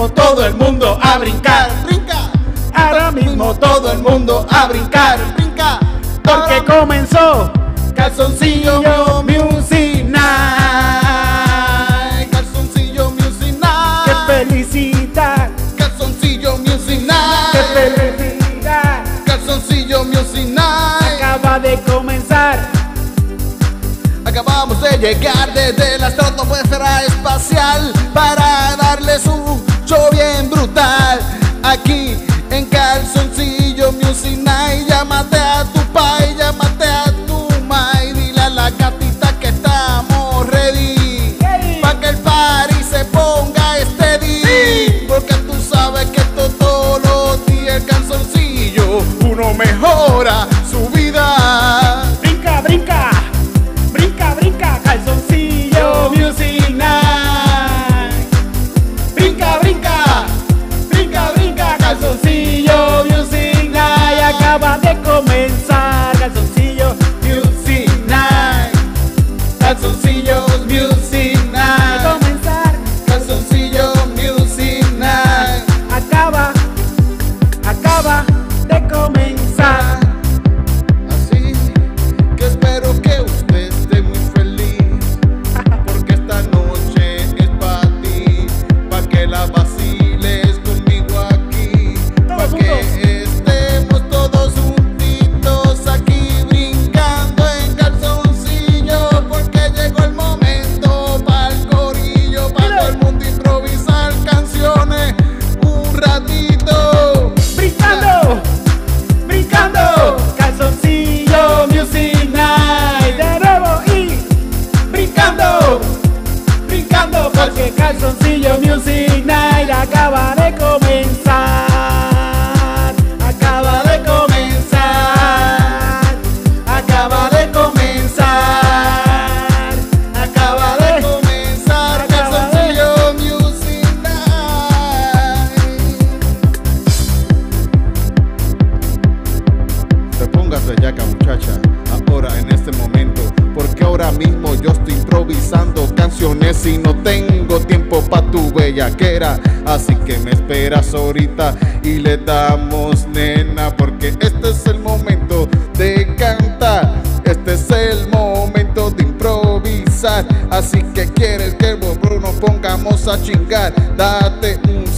mismo todo el mundo a brincar. Brinca, Ahora mismo todo el mundo a brincar. brinca. Porque comenzó Calzoncillo Music Night. Calzoncillo Music ¡Qué Night. felicidad! Calzoncillo Music ¡Qué Night. felicidad! Calzoncillo Music Night. Acaba de comenzar. Acabamos de llegar desde la estratosfera espacial para darles un. Aquí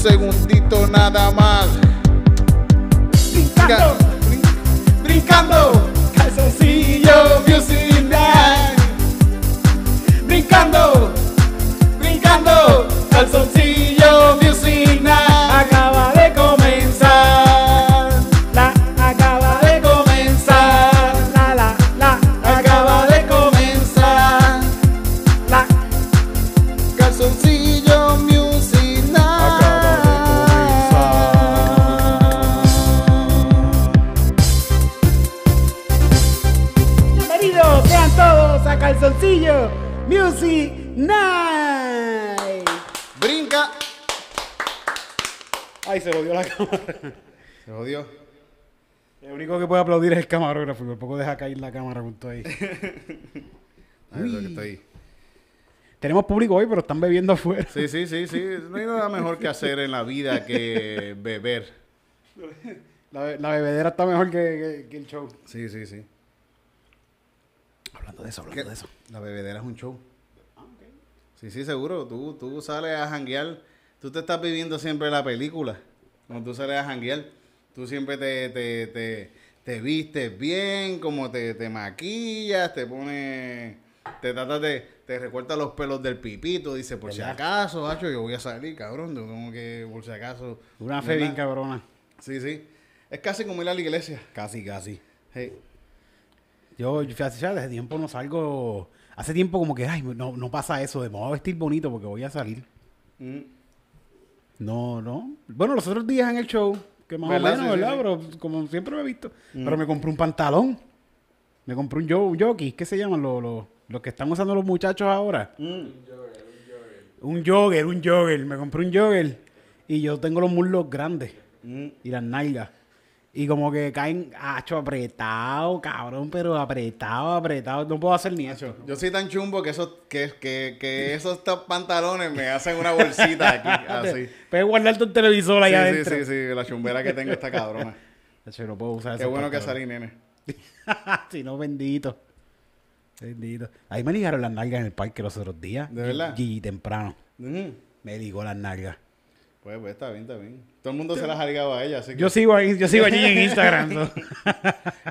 segundo camarógrafo. y Por poco deja caer la cámara junto ahí. Ay, lo que estoy. Tenemos público hoy, pero están bebiendo afuera. Sí, sí, sí, sí. No hay nada mejor que hacer en la vida que beber. La, be- la bebedera está mejor que, que- que el show. Sí, sí, sí. Hablando de eso, ¿Qué? hablando de eso. La bebedera es un show. Sí, sí, seguro. Tú, tú sales a janguear. Tú te estás viviendo siempre la película. Cuando tú sales a janguear, tú siempre te, te, te, te vistes bien, como te, te maquillas, te pones... Te tratas de... Te recortas los pelos del pipito. Dices, por si acaso, hacho, yo voy a salir, cabrón. Yo como que, por si acaso... Una fe bien cabrona. Sí, sí. Es casi como ir a la iglesia. Casi, casi. Hey. Yo, yo, fíjate, ya desde tiempo no salgo. Hace tiempo como que, ay, no, no pasa eso de me voy a vestir bonito porque voy a salir. Mm. No, no. Bueno, los otros días en el show, que más ¿Verdad? o menos, Sí, ¿verdad? sí. Pero como siempre lo he visto. Pero me compré un pantalón. Me compré un, jockey. ¿Qué se llaman los, los, los que están usando los muchachos ahora? Mm. Un jogger, un jogger. Me compré un jogger. Y yo tengo los muslos grandes. Mm. Y las nalgas. Y como que caen, hacho, apretado, cabrón, pero apretado, apretado. No puedo hacer ni eso. Yo soy tan chumbo que esos, que, que, que esos pantalones me hacen una bolsita aquí, así. Puedes guardarte un televisor ahí Sí, sí, adentro. sí, sí, la chumbera que tengo está cabrona. Hacho, no puedo usar Qué bueno que salí, nene. si no, bendito. Bendito. Ahí me ligaron las nalgas en el parque los otros días. ¿De verdad? Y temprano. Mm. Me ligó las nalgas. Pues, pues, está bien, está bien. Todo el mundo se las ha ligado a ella, así que... Yo sigo ahí, yo sigo allí en Instagram.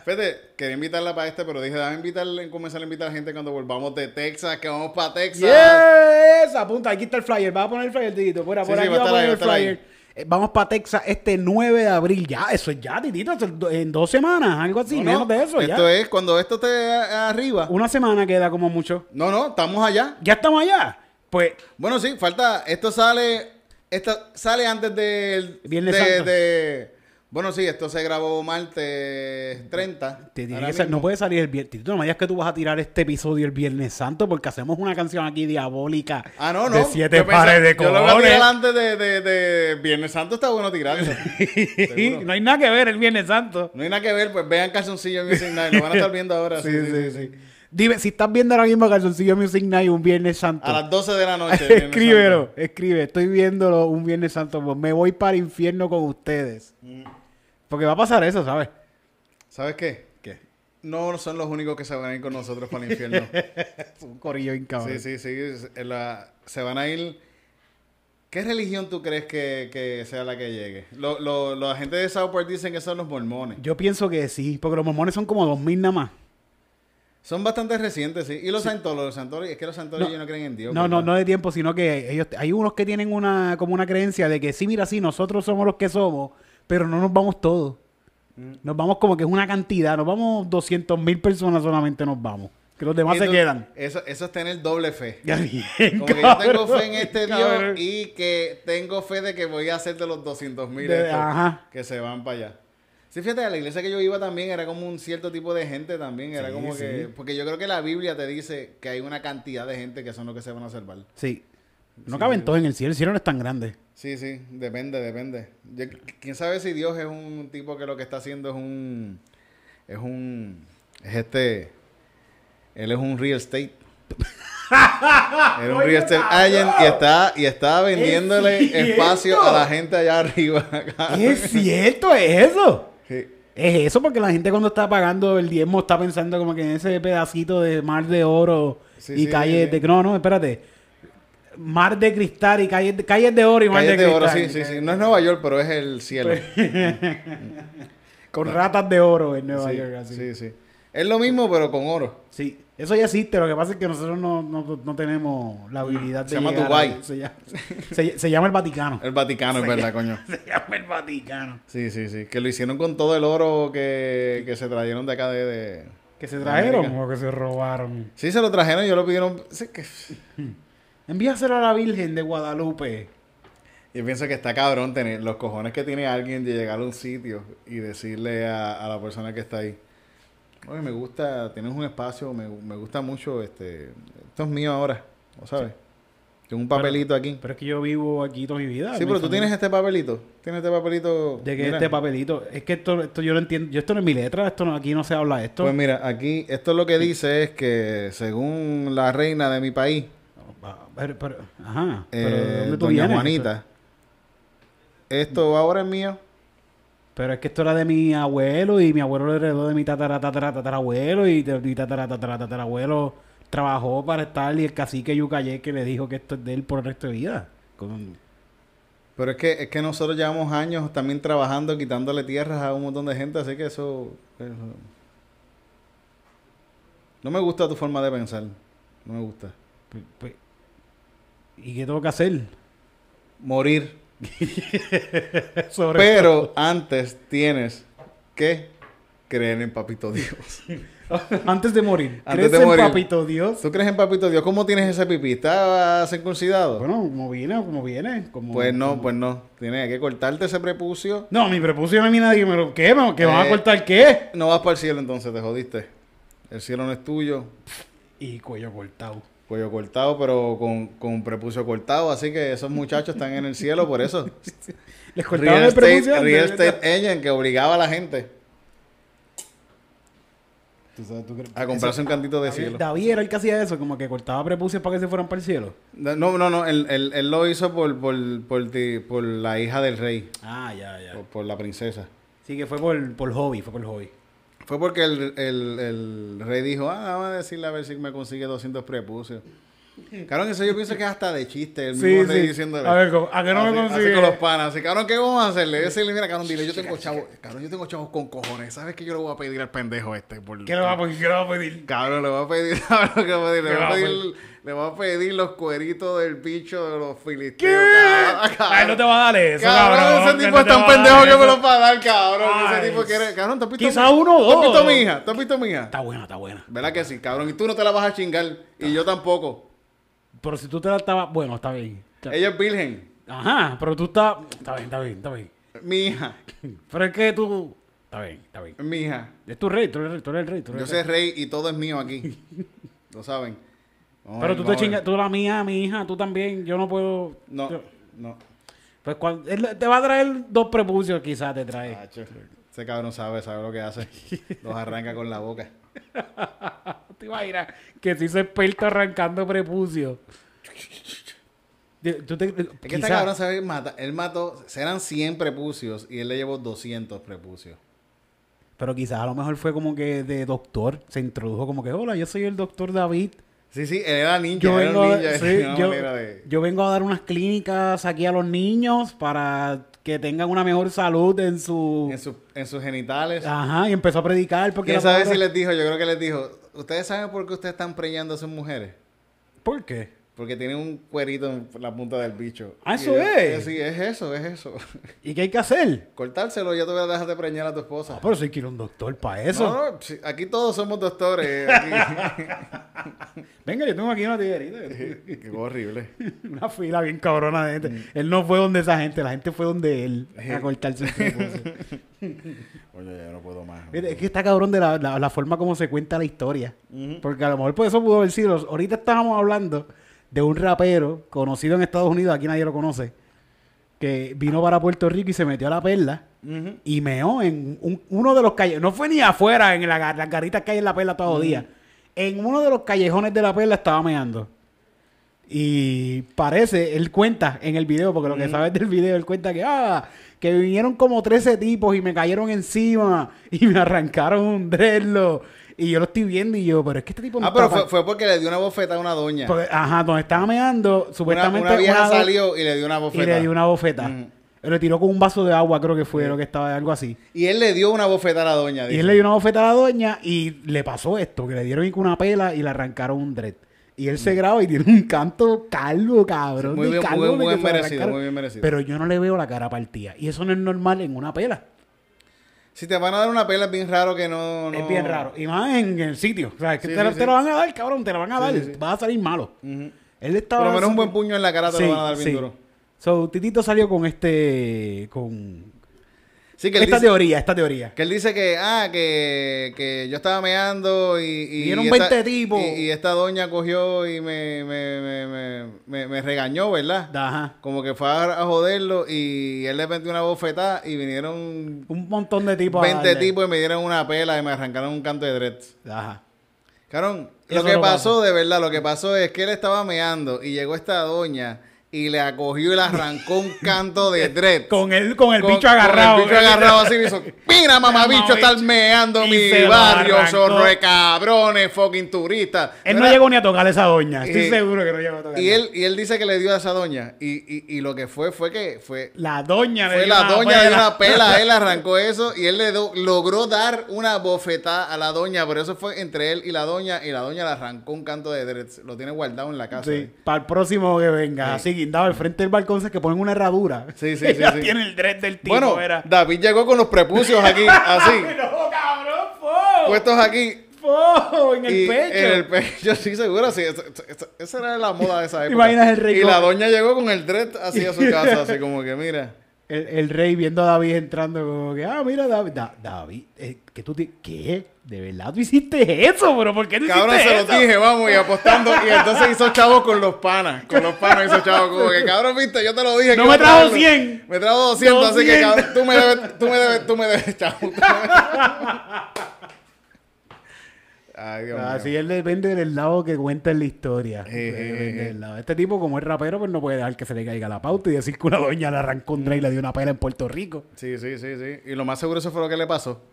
Fíjate, quería invitarla para este, pero dije, déjame invitarle, comenzar a invitar a la gente cuando volvamos de Texas, que vamos para Texas. yes, apunta, aquí está el flyer. Va a poner el flyer, Titito. Sí, por sí, aquí va a va a estar ahí, poner el flyer. Eh, Vamos para Texas este 9 de abril. Ya, eso es ya, Titito. es En dos semanas, algo así, No, menos no, de eso. Esto ya. es cuando esto esté arriba. Una semana queda como mucho. No, no, estamos allá. Ya estamos allá. Pues Bueno, sí, falta. Esto sale. Esto sale antes del. Viernes de, Santo. de- bueno, sí, esto se grabó martes 30. Te Ahora que mismo. no puede salir el viernes. Tito, no me digas que tú vas a tirar este episodio el Viernes Santo porque hacemos una canción aquí diabólica. Ah, no, no. De siete Yo pensaba- pares de Yo lo voy a cojones. tirar antes de, de, de Viernes Santo, está bueno tirarlo. Seguro. no hay nada que ver el Viernes Santo. No hay nada que ver, pues vean Calzoncillo Music Night. Lo van a estar viendo ahora. sí, sí, sí. Dime, si estás viendo ahora mismo Calzoncillo Music Night un Viernes Santo. A las 12 de la noche. Escríbelo, Santo. escribe. Estoy viéndolo un Viernes Santo. pues me voy para el infierno con ustedes. Mm. Porque va a pasar eso, ¿sabes? ¿Sabes qué? ¿Qué? No son los únicos que se van a ir con nosotros para el infierno. Un corillo bien cabrón. Sí, sí, sí. la- se van a ir. ¿Qué religión tú crees que, que sea la que llegue? Lo, lo, la gente de South Park dicen que son los mormones. Yo pienso que sí, porque los mormones son como 2000 nada más. Son bastante recientes, sí. Y los Scientology, los es que los Scientology No. no, creen en Dios. No, no, no de tiempo, sino que ellos, hay unos que tienen una, como una creencia de que sí, mira, sí, nosotros somos los que somos, pero no nos vamos todos. Mm. Nos vamos como que es una cantidad, nos vamos 200 mil personas solamente nos vamos. Que los demás se quedan. Eso, eso es tener doble fe. Ya bien, Como que yo tengo cabrón, fe en este cabrón. Dios y que tengo fe de que voy a hacer de los 200 mil que se van para allá. Sí, fíjate, a la iglesia que yo iba también era como un cierto tipo de gente también. Era Sí, como que... Porque yo creo que la Biblia te dice que hay una cantidad de gente que son los que se van a salvar. Sí. No Sí. caben todos en el cielo, el cielo no es tan grande. Sí, sí, depende, depende. Yo- ¿Quién sabe si Dios es un tipo que lo que está haciendo es un... Es un... Es este... Él es un real estate. Era un real estate agent y está, y está vendiéndole Es espacio a la gente allá arriba. Es cierto, es eso. Sí. Es eso porque la gente cuando está pagando el diezmo está pensando como que en ese pedacito de mar de oro Sí, y sí, calles de... No, no, espérate. Mar de cristal y calles de, calles de oro y mar de, de oro, cristal. sí, sí, sí. No es Nueva York, pero es el cielo. Con ratas de oro en Nueva York. Así. sí, sí. Es lo mismo, pero con oro. Sí, eso ya existe. Lo que pasa es que nosotros no, no, no tenemos la habilidad de Se llama Dubái. Se llama, se, se llama el Vaticano. El Vaticano, es verdad, coño. Se llama el Vaticano. Sí, sí, sí. Que lo hicieron con todo el oro que, que se trajeron de acá de... de- ¿Que se trajeron América. o que se robaron? Sí, se lo trajeron y yo lo pidieron... que- Envíaselo a la Virgen de Guadalupe. Yo pienso que está cabrón tener los cojones que tiene alguien de llegar a un sitio y decirle a, a la persona que está ahí, oye, me gusta, tienes un espacio, me, me gusta mucho, este, esto es mío ahora, ¿no sabes? Tengo un papelito aquí. Pero es que yo vivo aquí toda mi vida. Sí, mi pero tú familia. tienes este papelito, tienes este papelito. De mira. este papelito. Es que esto, esto yo lo entiendo. Yo esto no es mi letra. Esto no, aquí no se habla de esto. Pues mira, aquí, esto lo que dice es que según la reina de mi país, pero- pero- ajá. Eh, ¿de dónde tú doña vienes? Juanita, esto ahora es mío. Pero es que esto era de mi abuelo y mi abuelo lo heredó de mi tatara, tatara, tatarabuelo y de mi tatara, tatara, tatarabuelo trabajó para estar y el cacique Yucayé que le dijo que esto es de él por el resto de vida. Con- Pero es que, es que nosotros llevamos años también trabajando, quitándole tierras a un montón de gente, así que eso, eso- No me gusta tu forma de pensar. No me gusta. pues- pues, ¿Y qué tengo que hacer? Morir. Sobre Pero antes tienes que Creer en Papito Dios. Antes de morir. Antes ¿Crees de en morir. papito Dios? ¿Tú crees en Papito Dios? ¿Cómo tienes ese pipí? ¿Está circuncidado? Bueno, como viene, como viene. Como, pues no, como- pues no. Tienes que cortarte ese prepucio. No, mi prepucio a mí nadie me lo... ¿Qué? ¿Me- ¿Que van a Eh. cortar qué? No vas para el cielo entonces, te jodiste. El cielo no es tuyo. Y cuello cortado. Cuello cortado, pero con, con prepucio cortado. Así que esos muchachos están en el cielo por eso. Les cortaban Real el prepucio. antes, real estate agent que obligaba a la gente Tú sabes, tú crees- a comprarse un cantito de David, cielo. David era el que hacía eso, como que cortaba prepucios para que se fueran para el cielo. No, no, no. Él, él- él lo hizo por, por, por, ti- por la hija del rey. Ah, ya, ya. Por, por la princesa. Sí, que fue por, por hobby, fue por hobby. Fue porque el, el, el rey dijo, ah, vamos a decirle a ver si me consigue 200 prepucios. Cabrón, eso yo pienso que es hasta de chiste. El Sí, mismo rey sí. diciéndole. A ver, ¿cómo- ¿a qué no me Así- consigue? Así con los panas. Así, cabrón, ¿qué vamos a hacerle? Decirle, mira, cabrón, dile, yo tengo chavos. Cabrón, yo tengo chavos con cojones. ¿Sabes qué yo le voy a pedir al pendejo este? Por, ¿Qué le va a pedir? ¿Qué le va a pedir? Cabrón, le voy a pedir, ¿sabes lo que voy a pedir? Le ¿Qué voy a pedir, le voy a pedir los cueritos del bicho de los ¿Qué? filisteos. cabrón. Ay, no te va a dar eso, Cabrón, cabrón. ese tipo no es te tan va pendejo que me lo va a dar, cabrón. Ay, ese tipo quiere. Cabrón, ¿tú has visto quizá mi- uno o ¿Tú has visto dos. mi hija? ¿Tú has visto mi hija? Está buena, está buena. ¿Verdad que sí, cabrón? Y tú no te la vas a chingar. Y yo tampoco. Pero si tú te la estabas... Bueno, está bien. Ella es virgen. Ajá, pero tú estás... Está bien, está bien, está bien. Mi hija. Pero es que tú... Está bien, está bien. Mi hija. Es tu rey, tú eres el rey, tú eres el rey. Tú eres Yo soy rey y todo es mío aquí. Lo saben. Vamos Pero ver, tú te chingas... Tú la mía, mi hija, tú también. Yo no puedo... No, yo- no. Pues cuando... él te va a traer dos prepucios quizás te trae. Ese cabrón sabe, sabe lo que hace. Los arranca con la boca. ¿Te imaginas que se hizo experto arrancando prepucios? Tú te- Es que este cabrón sabe mata. Él mató, eran 100 prepucios y él le llevó 200 prepucios. Pero quizás a lo mejor fue como que de doctor. Se introdujo como que, hola, yo soy el doctor David. Sí, sí, él era ninja. Yo era vengo, ninja. sí, yo, manera de- yo vengo a dar unas clínicas aquí a los niños para que tengan una mejor salud en su... en, su- en sus genitales. Ajá, y empezó a predicar porque... ¿Quién sabe palabra- si les dijo? Yo creo que les dijo, ¿ustedes saben por qué ustedes están preñando a sus mujeres? ¿Por qué? Porque tienen un cuerito en la punta del bicho. Ah, eso es. Sí, es eso, es eso. ¿Y qué hay que hacer? Cortárselo, ya te voy a dejar de preñar a tu Ah, esposa. pero si quiero un doctor para eso. No, no, aquí todos somos doctores. aquí. Venga, yo tengo aquí una tijerita. Qué horrible. Una fila bien cabrona de gente. Él no fue donde esa gente, la gente fue donde él a cortarse. Oye, ya no puedo más. Fíjate, Es que está cabrón de la, la- la forma como se cuenta la historia. Porque a lo mejor por eso pudo haber sido. Ahorita estábamos hablando de un rapero conocido en Estados Unidos, aquí nadie lo conoce, que vino para Puerto Rico y se metió a la perla y meó en un- uno de los callejones. No fue ni afuera, en la, las garitas que hay en la perla todos los días. En uno de los callejones de la perla estaba meando. Y parece, él cuenta en el video, porque lo que sabes del video, él cuenta que, ah, que vinieron como 13 tipos y me cayeron encima y me arrancaron un dreadlock. Y yo lo estoy viendo y yo, pero es que este tipo no Ah, pero fue, fue porque le dio una bofeta a una doña. porque, ajá, donde estaba meando, Una, supuestamente. una vieja do- salió y le dio una y bofeta. le dio una bofeta. Ujú. Le tiró con un vaso de agua, creo que fue lo que estaba, algo así. Y él le dio una bofeta a la doña. Y él le dio una bofeta a la doña y le pasó esto, que le dieron con una pela y le arrancaron un dread. Y él se graba y tiene un canto calvo, cabrón. Mm. Muy bien, calvo muy bien merecido, muy bien merecido. Pero yo no le veo la cara partida. Y eso no es normal en una pela. Si te van a dar una pela es bien raro que no... Es no- bien raro. Y más en el sitio. O sea, es que Sí, te, sí, te lo van a dar, cabrón. Te lo van a dar. Vas a salir malo. Ujú. Él estaba... Por lo menos un buen puño en la cara te lo van a dar bien duro. So, Titito salió con este... Con... Sí, que Esta dice, teoría, esta teoría. que él dice que, ah, que, que yo estaba meando y... y Vieron y 20 tipos. Y, y esta doña cogió y me, me, me, me, me- me regañó, ¿verdad? Ajá. Como que fue a, a joderlo y él le metió una bofetada y vinieron Un montón de tipos. a 20 darle. tipos y me dieron una pela y me arrancaron un canto de dreads. Ajá. Carón, lo que no pasó pasa. de verdad, lo que pasó es que él estaba meando y llegó esta doña y le acogió y le arrancó un canto de dread. Con el, con el Con- bicho agarrado. Con el bicho agarrado así me hizo, mira Mamabicho. estás meando Y mi barrio, zorro de cabrones, fucking turistas. Él no llegó ni a tocar a esa doña. Estoy Y- seguro que no llegó a tocar. y él, y él dice que le dio a esa doña. Y, y, y lo que fue fue que fue La doña le Fue la doña de una pela, él arrancó eso y él le do- logró dar una bofetada a la doña, pero eso fue entre él y la doña y la doña le arrancó un canto de dreads, lo tiene guardado en la casa. Sí, para el próximo que venga. Sí. Así guindado al frente del balcón, se que ponen una herradura. Sí, sí, sí, sí. tiene el dread del tipo, Bueno, era. David llegó con los prepucios aquí, así. no, cabrón, puestos aquí. ¡Oh! En el y pecho. En el pecho, sí, seguro, sí. Esa, esa- esa era la moda de esa ¿Te época. imaginas el rey Y la doña llegó con el dread así a su casa, así como que, mira. El, el rey viendo a David entrando como que, ah, mira, David, Da- David, eh, que tú ¿qué? ¿De verdad tú hiciste eso? ¿Pero por qué tú Cabrón, hiciste se eso? lo dije, vamos, y apostando. Y entonces hizo chavo con los panas. Con los panas hizo chavo como que, cabrón, viste, yo te lo dije. No me trajo traerlo. 100. Me trajo 200, así que, 200. cabrón, tú me debes, tú me debes, tú me debes, chavo. Ay, Dios mío. Así él depende del lado que cuenta en la historia. Depende sí. del lado. Este tipo, como es rapero, pues no puede dejar que se le caiga la pauta y decir que una doña le arrancó un y le dio una pela en Puerto Rico. Sí, sí, sí, sí. Y lo más seguro eso fue lo que le pasó.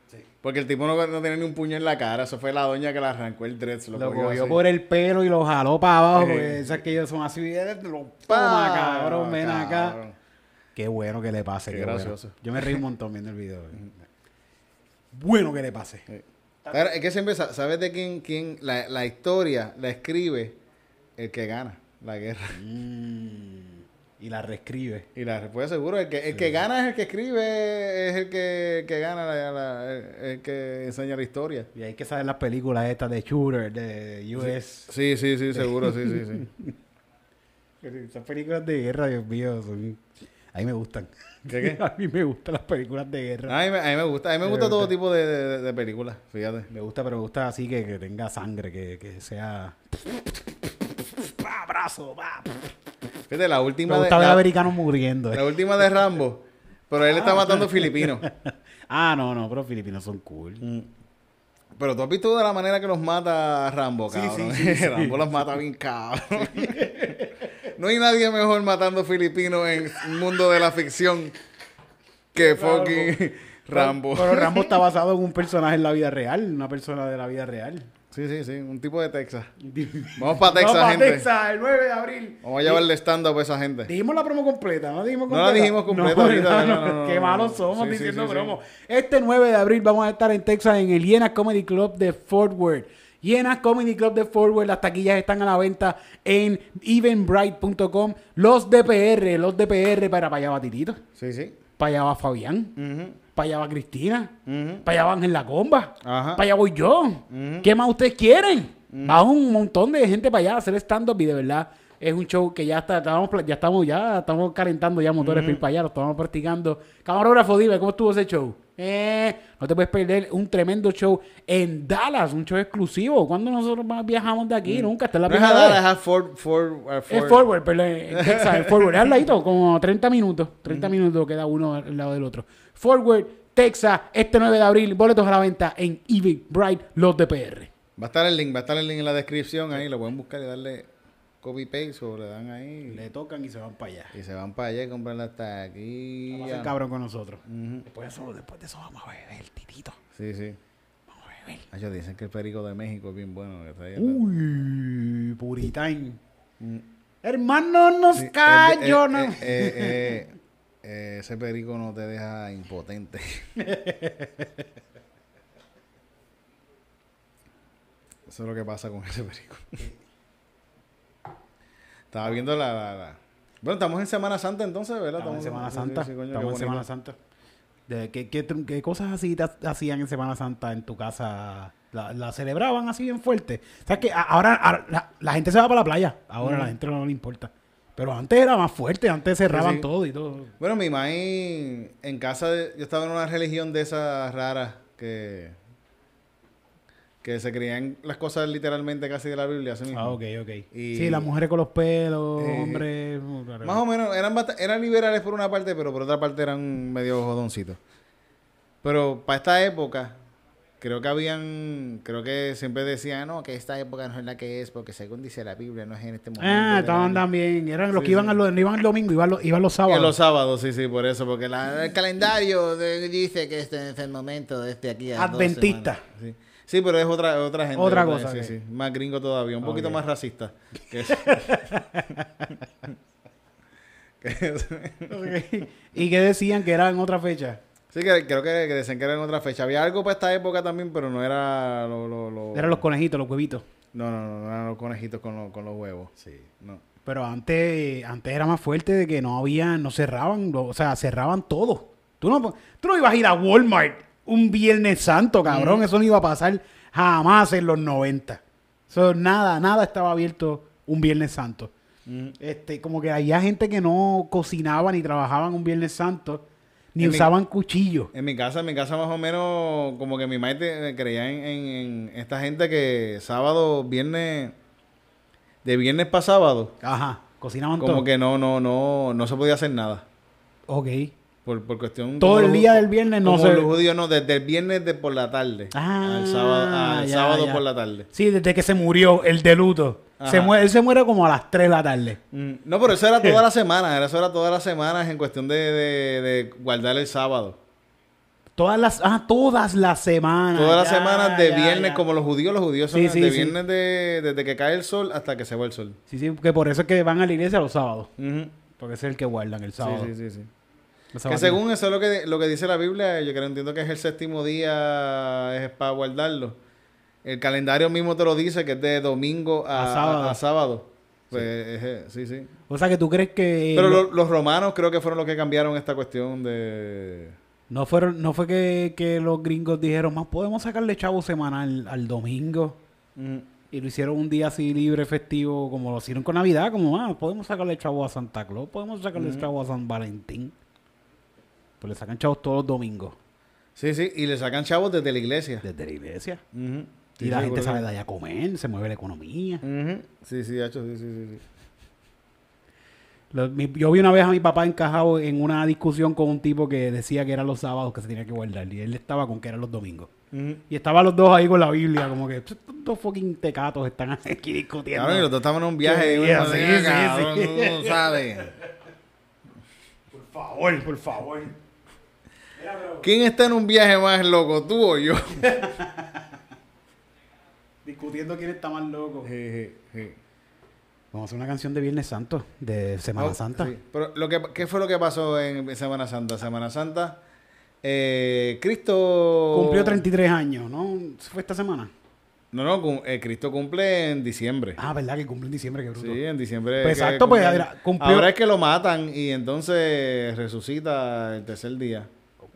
Porque el tipo no, no tenía ni un puño en la cara. Eso fue la doña que le arrancó el dread. Lo, Lo cogió por el pelo y lo jaló para abajo. Sí. Pues esas que ellos son así. eh, Lo toma, cabrón, ven acá. Qué bueno que le pase. Qué Qué, bueno. gracioso. Yo me reí un montón viendo el video. bueno que le pase. Ahora, es que siempre sa- sabes de quién, quién la, la historia la escribe el que gana la guerra. Mm, y la reescribe. Y la respuesta seguro, el que, el que gana es el que escribe, es el que, que gana, la- la- el, el que enseña la historia. Y hay que saber las películas estas de Shooter, de US. Sí, sí, sí, seguro, sí, sí, sí. Esas películas de guerra, Dios mío, son... A mí me gustan. ¿Qué, qué? A mí me gustan las películas de guerra. A mí, me- a mí me gusta, a mí me Me gusta todo tipo de, de- de películas, fíjate. Me gusta, pero me gusta así que, que tenga sangre, que, que sea... ¡Pa, brazo! pa! Fíjate, la Me última de, ver la, americanos muriendo. eh. la última de Rambo, pero él está matando filipinos. Ah, no, no, pero filipinos son cool. Pero tú has visto de la manera que los mata Rambo, cabrón. sí, sí, sí. Rambo los mata bien cabrón. no hay nadie mejor matando filipinos en el mundo de la ficción que fucking Rambo. Pero Rambo está basado en un personaje en la vida real, una persona de la vida real. Sí, sí, sí, un tipo de Texas. Vamos para Texas, Vamos gente. Texas, el 9 de abril. Vamos a llevarle stand-up a esa gente. Dijimos la promo completa, ¿no dijimos No la completa? dijimos completa ahorita, no, no, no, Qué malos somos Sí, diciendo sí, sí. promo. Este 9 de abril vamos a estar en Texas en el Yenas Comedy Club de Fort Worth. Yenas Comedy Club de Fort Worth, las taquillas están a la venta en evenbright.com. Los DPR, los DPR para, para allá va Titito, Sí, sí. para allá va Fabián, Ujú, para allá va Cristina, ujú. para allá van en la comba, para allá voy yo. ¿Qué más ustedes quieren? Va un montón de gente para allá a hacer stand-up y de verdad es un show que ya está, ya estamos ya, estamos calentando ya motores para ir para allá, lo estamos practicando. Camarógrafo, dime, ¿cómo estuvo ese show? Eh, no te puedes perder un tremendo show en Dallas, un show exclusivo. ¿Cuándo nosotros más viajamos de aquí? Nunca, esta es la No primera es a Ford, Ford, uh, Es Ford. forward, pero en Texas, forward. Es al ladito, como 30 minutos. 30 minutos queda uno al lado del otro. Forward, Texas, este 9 de abril, boletos a la venta en Eventbrite, los DPR. Va a estar el link, va a estar el link en la descripción ahí, lo pueden buscar y darle copy paste o le dan ahí Le tocan y se van para allá. y se van para allá y compran hasta aquí. Vamos a ser cabrón con nosotros. Después de, eso, después de eso vamos a beber, titito. Sí, sí. Vamos a beber. Ellos dicen que el perico de México es bien bueno. que está ahí. Uy, puritán. Mm. Hermano, nos Sí, eh, eh, eh, eh, eh, ese perico no te deja impotente. Eso es lo que pasa con ese perico. Estaba viendo la, la- la- Bueno, estamos en Semana Santa entonces, ¿verdad? Estamos en Semana Santa. sí, sí, coño, qué Estamos en. Semana Santa. De, ¿qué, qué, qué cosas así hacían en Semana Santa en tu casa? ¿La, la celebraban así bien fuerte? O sea, que ahora, ahora la, la gente se va para la playa. Ahora la gente no le importa. Pero antes era más fuerte. Antes cerraban sí. todo y todo. Bueno, mi maíz en casa, de- yo estaba en una religión de esas raras que, que se creían las cosas literalmente casi de la Biblia. Así mismo. Ah, ok, ok. Y- Sí, las mujeres con los pelos, Eh, hombres... Más o menos, eran, eran liberales por una parte, pero por otra parte eran medio jodoncitos. Pero para esta época, creo que habían, creo que siempre decían, no, que esta época no es la que es, porque según dice la Biblia, no es en este momento. Ah, estaban año". también. Eran los Sí, que iban, sí. a los, no iban el domingo, iban los, iban los sábados. En los sábados, sí, sí, por eso, porque la- el calendario de- dice que este es el momento este aquí. a dos Adventista. semanas. Sí. Sí, pero es otra, otra gente. Otra ¿verdad? cosa, Sí, ok. sí. Más gringo todavía, un poquito más racista. que- ¿Y qué decían que era en otra fecha? Sí, que creo que, que decían que era en otra fecha. Había algo para esta época también, pero no era lo... lo, lo- Eran los conejitos, los huevitos. No, no, no, no eran los conejitos con, los- con los huevos. Sí. No. Pero antes, antes era más fuerte de que no había, no cerraban, lo- o sea, cerraban todo. Tú no, tú no ibas a ir a Walmart un Viernes Santo, cabrón, eso no iba a pasar. Jamás en los 90. So, nada, nada estaba abierto un Viernes Santo. Mm. Este, como que había gente que no cocinaban ni trabajaban un Viernes Santo, ni En mi- usaban cuchillo. En mi casa, en mi casa más o menos, como que mi madre creía en, en- en esta gente que sábado, viernes, de viernes para sábado, Ajá, cocinaban como todo. que no, no, no, no se podía hacer nada. Ok. Por, por cuestión... Todo el los- día del viernes no como se... los judíos, no, desde el viernes de por la tarde. Ah, al sábado, al ya, sábado ya. por la tarde. Sí, desde que se murió el de luto. Se muere, él se muere como a las 3 de la tarde. Mm, No, pero eso era toda la semana, era- eso era todas las semanas en cuestión de, de- de guardar el sábado. Todas las, ah, todas las semanas. Todas las semanas de ya, viernes, ya. como los judíos, los judíos son Sí, sí, de sí. viernes de, desde que cae el sol hasta que se va el sol. Sí, sí, que por eso es que van a la iglesia los sábados. Porque ese es el que guardan el sábado. sí, sí, sí. Que según eso es lo que, lo que dice la Biblia, yo creo entiendo que es el séptimo día, es para guardarlo. El calendario mismo te lo dice, que es de domingo a, A sábado. a sábado. Pues, es- es- sí, sí. O sea, que tú crees que... Pero lo- lo- los romanos creo que fueron los que cambiaron esta cuestión de... no, fueron, no fue que, que los gringos dijeron, más podemos sacarle chavo semanal al domingo. Y lo hicieron un día así libre, festivo, como lo hicieron con Navidad. Como, ah, podemos sacarle chavo a Santa Claus, podemos sacarle chavo a San Valentín. Pues le sacan chavos todos los domingos. Sí, sí, y le sacan chavos desde la iglesia. Desde la iglesia. Y Sí, la sí, gente sale de allá a comer, se mueve la economía. Ujú. Sí, sí, hecho, sí, sí, sí, sí. Lo- mi- yo vi una vez a mi papá encajado en una discusión con un tipo que decía que eran los sábados que se tenía que guardar. Y él estaba con que eran los domingos. Y estaban los dos ahí con la Biblia, como que dos fucking tecatos están aquí discutiendo. Cabrón, y los dos estaban en un viaje. y Sí, uno, sí, "Venga, sí, sí". no. Por favor, por favor. ¿Quién está en un viaje más loco, tú o yo? Discutiendo quién está más loco. Sí, sí, sí. Vamos a hacer una canción de Viernes Santo, de Semana Oh, Santa. sí. Pero lo que, ¿qué fue lo que pasó en Semana Santa? Semana Santa, eh, Cristo... Cumplió 33 años, ¿no? ¿Fue esta semana? No, no, eh, Cristo cumple en diciembre. Ah, ¿verdad? Que cumple en diciembre, qué bruto. Sí, en diciembre. Pues exacto, pues, cumplió- Ahora es que lo matan y entonces resucita el tercer día.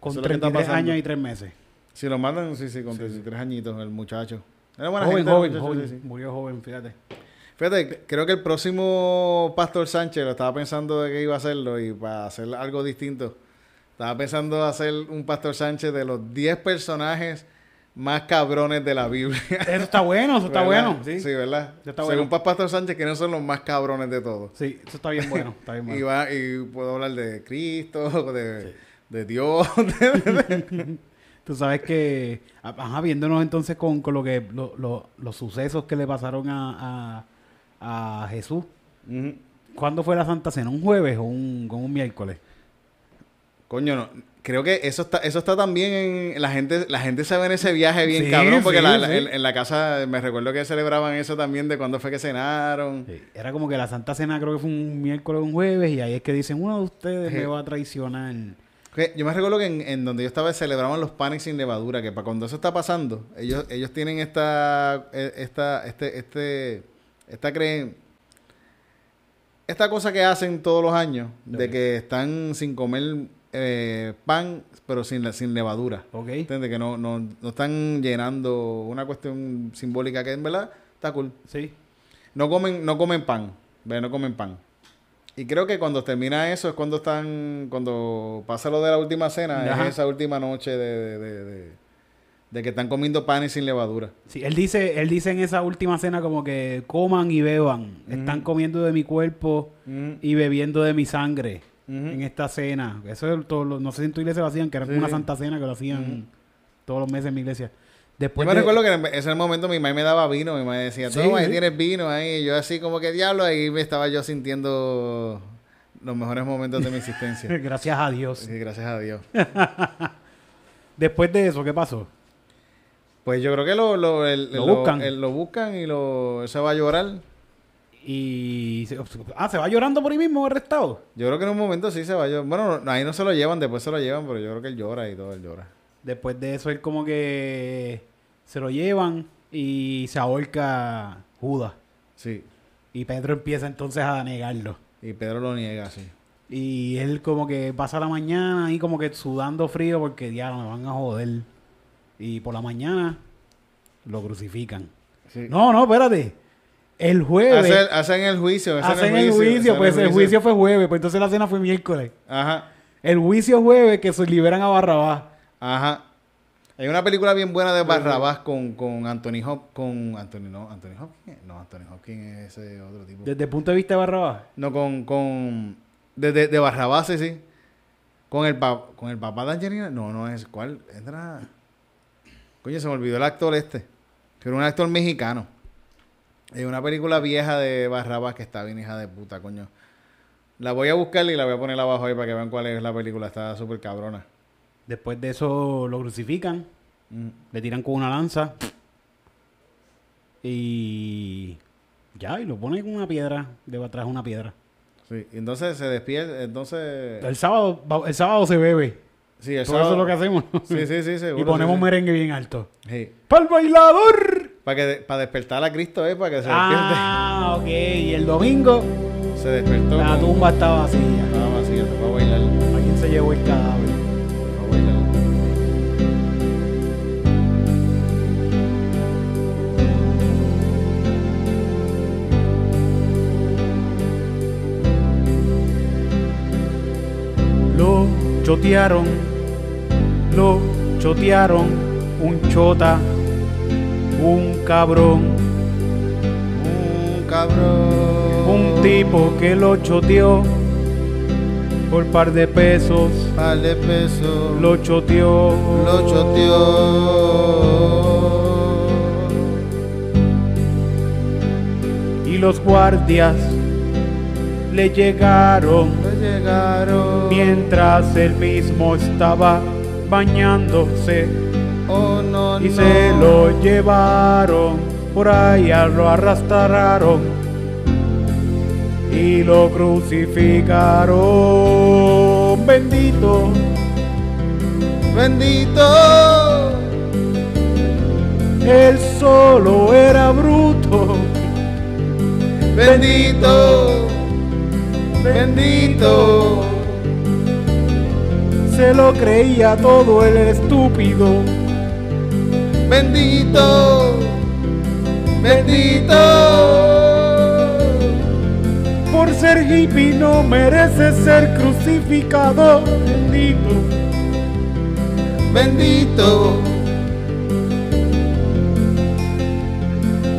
Con es lo que está 33 pasando. años y 3 meses. Si lo matan, sí, sí, con 33 añitos, el muchacho. Era buena Joven, gente, joven, muchacho, joven. sí, sí. Murió joven, fíjate. Fíjate, creo que el próximo Pastor Sánchez lo estaba pensando de que iba a hacerlo y para hacer algo distinto. Estaba pensando hacer un Pastor Sánchez de los 10 personajes más cabrones de la Biblia. Eso está bueno, eso está ¿Verdad? bueno. Sí, Sí, ¿verdad? Está Según bueno. Pastor Sánchez, que no son los más cabrones de todos. Sí, eso está bien bueno. Está bien Y, bueno. va, y puedo hablar de Cristo, de, de Dios. Tú sabes que, ajá, viéndonos entonces con, con lo que lo- lo- los sucesos que le pasaron a, a, a Jesús. ¿Cuándo fue la Santa Cena? ¿Un jueves o un, o un miércoles? Coño, no. Creo que eso está, eso está también en la gente, la gente se ve en ese viaje bien Sí, cabrón, porque sí, la- la- sí. en, en la casa me recuerdo que celebraban eso también de cuándo fue que cenaron. Era como que la Santa Cena creo que fue un miércoles o un jueves y ahí es que dicen, uno de ustedes me va a traicionar. Yo me recuerdo que en, en donde yo estaba celebraban los panes sin levadura, que para cuando eso está pasando, ellos, ellos tienen esta, eh, esta, este, este, esta creen, esta cosa que hacen todos los años, de que están sin comer eh, pan, pero sin, sin levadura. ¿Ok? ¿Entiendes? Que no, no, no están llenando una cuestión simbólica que en verdad está cool. Sí. No comen, no comen pan. ¿ve? No comen pan. Y creo que cuando termina eso es cuando están, cuando pasa lo de la última cena, Ajá. es esa última noche de, de, de- de- que están comiendo panes sin levadura. Sí, él dice, él dice en esa última cena como que coman y beban. Están comiendo de mi cuerpo y bebiendo de mi sangre en esta cena. Eso es todo lo- no sé si en tu iglesia lo hacían, que era Sí, una santa cena que lo hacían todos los meses en mi iglesia. Yo Después me de- recuerdo que en ese momento mi mamá me daba vino, mi mamá decía, Sí, toma, ahí sí. tienes vino ahí. Y yo así como que diablo, ahí me estaba yo sintiendo los mejores momentos de mi existencia. Gracias a Dios. Sí, gracias a Dios. Después de eso, ¿qué pasó? Pues yo creo que lo, lo, el- Lo lo- buscan. el- lo buscan y lo, se va a llorar. Y se- ah, se va llorando por ahí mismo arrestado. Yo creo que en un momento sí se va a llorar. Bueno, no, ahí no se lo llevan, después se lo llevan, pero yo creo que él llora y todo, él llora. Después de eso él como que se lo llevan y se ahorca Judas. Sí. Y Pedro empieza entonces a negarlo. Y Pedro lo niega, sí. Y él como que pasa la mañana ahí como que sudando frío porque ya me van a joder. Y por la mañana lo crucifican. Sí. No, no, espérate. El jueves Hacen, hacen el juicio. hacen el juicio, pues el juicio fue jueves, pues entonces la cena fue miércoles. Ajá, El juicio jueves que se liberan a Barrabás. Ajá. Hay una película bien buena de Barrabás con, con Anthony Hop, con Anthony, no, Anthony Hopkins, no, Anthony Hopkins es ese otro tipo. Desde el punto de vista de Barrabás. No, con, con, de, de, de Barrabás, sí, sí. Con el, con el papá de Angelina, no, no es, ¿cuál? Entra, coño, se me olvidó el actor este, que era un actor mexicano. Es una película vieja de Barrabás que está bien hija de puta, coño. La voy a buscar y la voy a poner abajo ahí para que vean cuál es la película, está súper cabrona. Después de eso lo crucifican, Mm. le tiran con una lanza. Y ya, y lo ponen con una piedra, de atrás de una piedra. Sí, y entonces se despierta, entonces... El sábado, el sábado se bebe. Sí, el Todo eso es sábado- lo que hacemos. ¿no? Sí, sí, sí, seguro. Y ponemos sí, sí. merengue bien alto. Sí. ¡Para el bailador! Para, que, para despertar a Cristo, ¿eh? Para que se Ah, ok. Y el domingo despierte. Se despertó. la tumba estaba vacía. Estaba vacía, se fue a bailar. ¿Alguien se llevó el cadáver? Lo chotearon, lo chotearon, un chota, un cabrón, Un cabrón. un tipo que lo choteó por par de pesos, Par de pesos. lo choteó, Lo choteó. y los guardias le llegaron Le llegaron. mientras él mismo estaba bañándose. Oh, no, y no. se lo llevaron, por allá lo arrastraron y lo crucificaron. Bendito, Bendito. él solo era bruto. Bendito. Bendito. Se lo creía todo el estúpido. Bendito. Bendito. Por ser hippie no merece ser crucificado. Bendito, Bendito.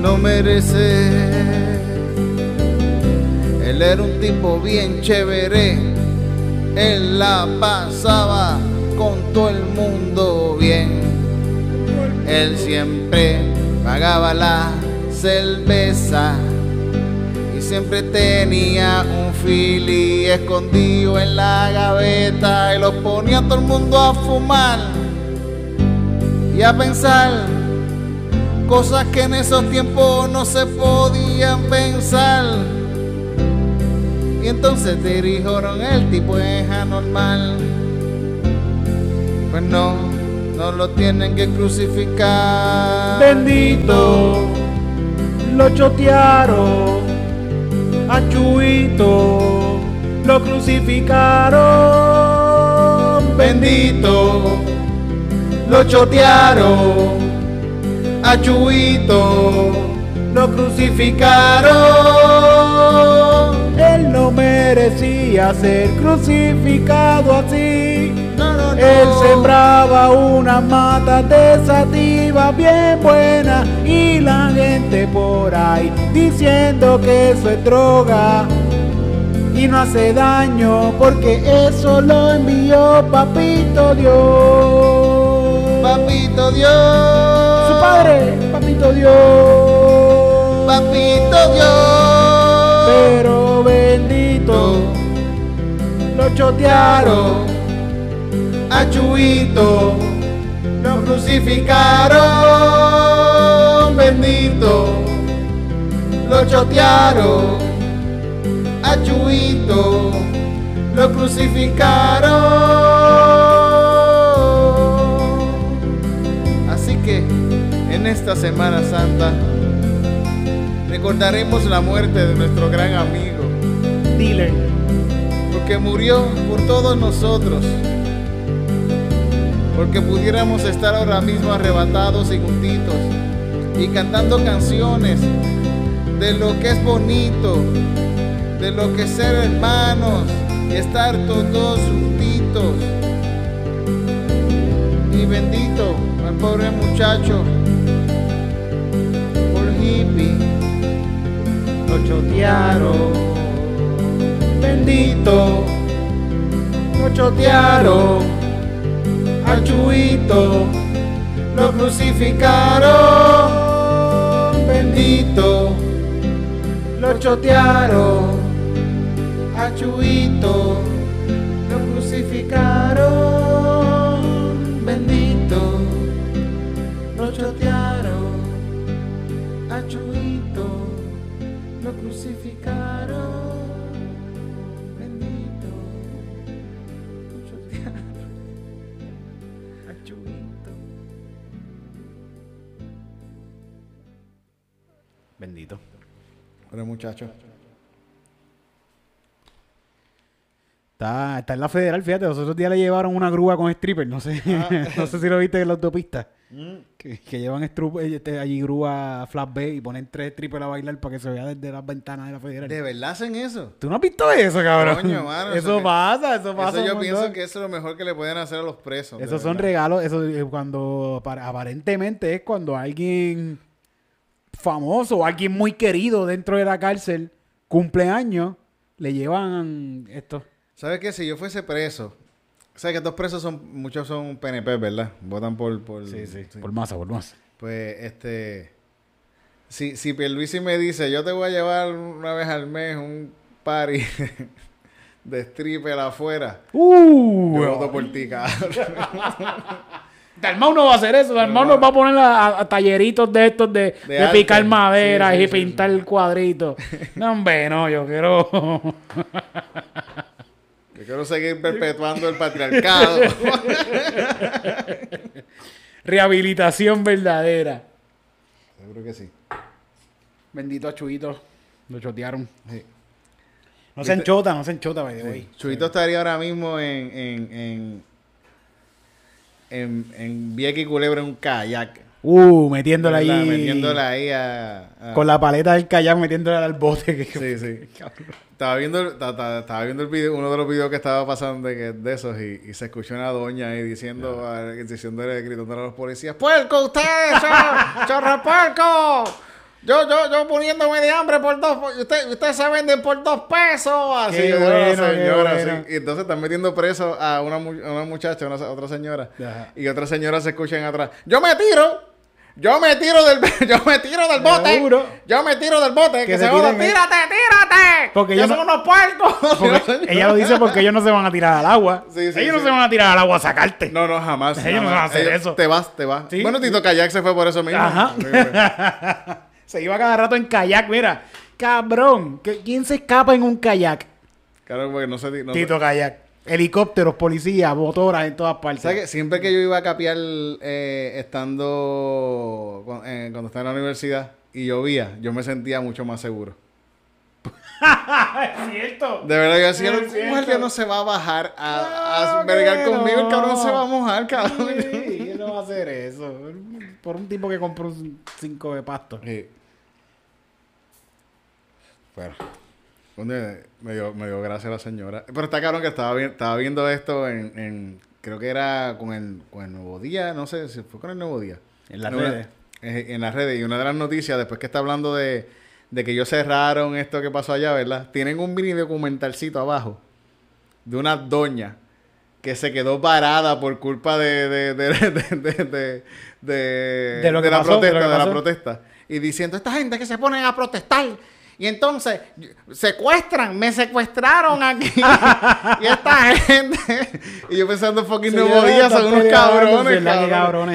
No merece. Él era un tipo bien chévere. Él la pasaba con todo el mundo bien. Él siempre pagaba la cerveza y siempre tenía un fili escondido en la gaveta y los ponía todo el mundo a fumar y a pensar cosas que en esos tiempos no se podían pensar. Y entonces dijeron el tipo es anormal. Pues no, no lo tienen que crucificar. bendito, lo chotearon, a Chuito lo crucificaron. Bendito, lo chotearon, a Chuito lo crucificaron. No merecía ser crucificado así. No, no, no. Él sembraba una mata de sativa bien buena y la gente por ahí diciendo que eso es droga y no hace daño porque eso lo envió papito Dios. Papito Dios, Su padre, papito Dios. Papito Dios, Pero lo chotearon, a Chuito lo crucificaron. Bendito, lo chotearon, a Chuito lo crucificaron. Así que en esta Semana Santa recordaremos la muerte de nuestro gran amigo, porque murió por todos nosotros, porque pudiéramos estar ahora mismo arrebatados y juntitos y cantando canciones de lo que es bonito, de lo que es ser hermanos estar todos juntitos. Y bendito al pobre muchacho por hippie lo chotearon. Bendito. Lo chotearon al chuito lo crucificaron, bendito, lo chotearon, a Chuito, Pero muchacho. Está, está en la federal, fíjate, los otros días le llevaron una grúa con stripper, no sé, no sé si lo viste en la autopista. Que, que llevan eh, este, allí grúa flat B y ponen tres strippers a bailar para que se vea desde las ventanas de la federal. ¿De verdad hacen eso? ¿Tú no has visto eso, cabrón? Coño, mano, eso pasa, eso pasa. Eso yo pienso que eso es lo mejor que le pueden hacer a los presos. Esos son regalos, eso es cuando para- aparentemente es cuando alguien famoso o alguien muy querido dentro de la cárcel cumple años, le llevan esto. ¿Sabes qué? Si yo fuese preso, ¿sabes que estos presos son, muchos son PNP, ¿verdad? Votan por... por Por masa, por masa. Pues, este... Si, si Pierluisi me dice, yo te voy a llevar una vez al mes un party de stripper afuera, Uh, yo voto por ti, cabrón. Dalmau no va a hacer eso. Dalmau nos va a poner a, a talleritos de estos de, De de arte. picar madera Sí, sí, y sí, pintar cuadritos. No, hombre, no, yo quiero. Yo quiero seguir perpetuando el patriarcado. Rehabilitación verdadera. Seguro que sí. Bendito a Chuito. Lo chotearon. Sí. No se enchota, no se enchota, way. Chuito estaría ahora mismo en... en, en en, en y Culebra en un kayak. Uh, metiéndola ¿verdad? ahí. Metiéndola ahí a... a- Con la paleta del kayak metiéndola al bote. que- Sí, sí. Estaba viendo, ta- ta- estaba viendo el video, uno de los videos que estaba pasando de, de esos y, y se escuchó una doña ahí diciendo, a- diciéndole, gritándole a los policías, ¡Puerco ustedes, chor- chorro puerco! Yo, yo, yo poniéndome de hambre por dos, y usted, ustedes se venden por dos pesos. Así, Qué bueno, qué señora, bueno. así. Y entonces están metiendo preso a una, a una muchacha, una, otra señora. Ajá. Y otra señora se escuchan atrás, ¡Yo me tiro! Yo me tiro del, yo me tiro del bote. Seguro. Yo me tiro del bote. Que, Que se joda. eh. Tírate, tírate. Porque que yo son no- unos puercos. Ella lo dice porque ellos no se van a tirar al agua. Sí, sí, ellos no sí. se van a tirar al agua a sacarte. No, no, jamás. Ellos no van a hacer Ellos- eso. Te vas, te vas. Sí. Bueno, Tito Kayak se fue por eso mismo. Ajá. Se iba cada rato en kayak, mira. Cabrón. ¿qué- ¿Quién se escapa en un kayak? Claro, porque no sé. No sé. Tito Kayak. Helicópteros, policías, motoras en todas partes. ¿Sabes qué? Siempre que yo iba a capiar eh, estando eh, cuando estaba en la universidad y llovía, yo me sentía mucho más seguro. es cierto. De verdad, yo decía, Es el guardia no se va a bajar a, a vergar que conmigo, el cabrón se va a mojar, cabrón. Sí, él no va a hacer eso. Por un tipo que compró un 5 de pasto. Sí. Bueno, me dio, me dio gracia la señora. Pero está cabrón que estaba, vi- estaba viendo esto en, en- creo que era con el, con el Nuevo Día, no sé si fue con el Nuevo Día. En las redes. eh, en las redes. Y una de las noticias, después que está hablando de, de que ellos cerraron esto que pasó allá, ¿verdad? Tienen un mini documentalcito abajo de una doña que se quedó parada por culpa de, de, de, de, de, de- de- De lo que la pasó, protesta, de la protesta. Y diciendo, esta gente que se ponen a protestar. Y entonces secuestran, me secuestraron aquí. y esta gente. y yo pensando, fucking Sí, nuevo día, son unos cabrones.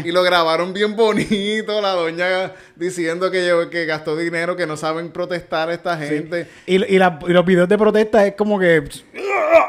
Y lo grabaron bien bonito, la doña diciendo que, llevó- que gastó dinero, que no saben protestar esta gente. Y, y, la- y los videos de protesta es como que.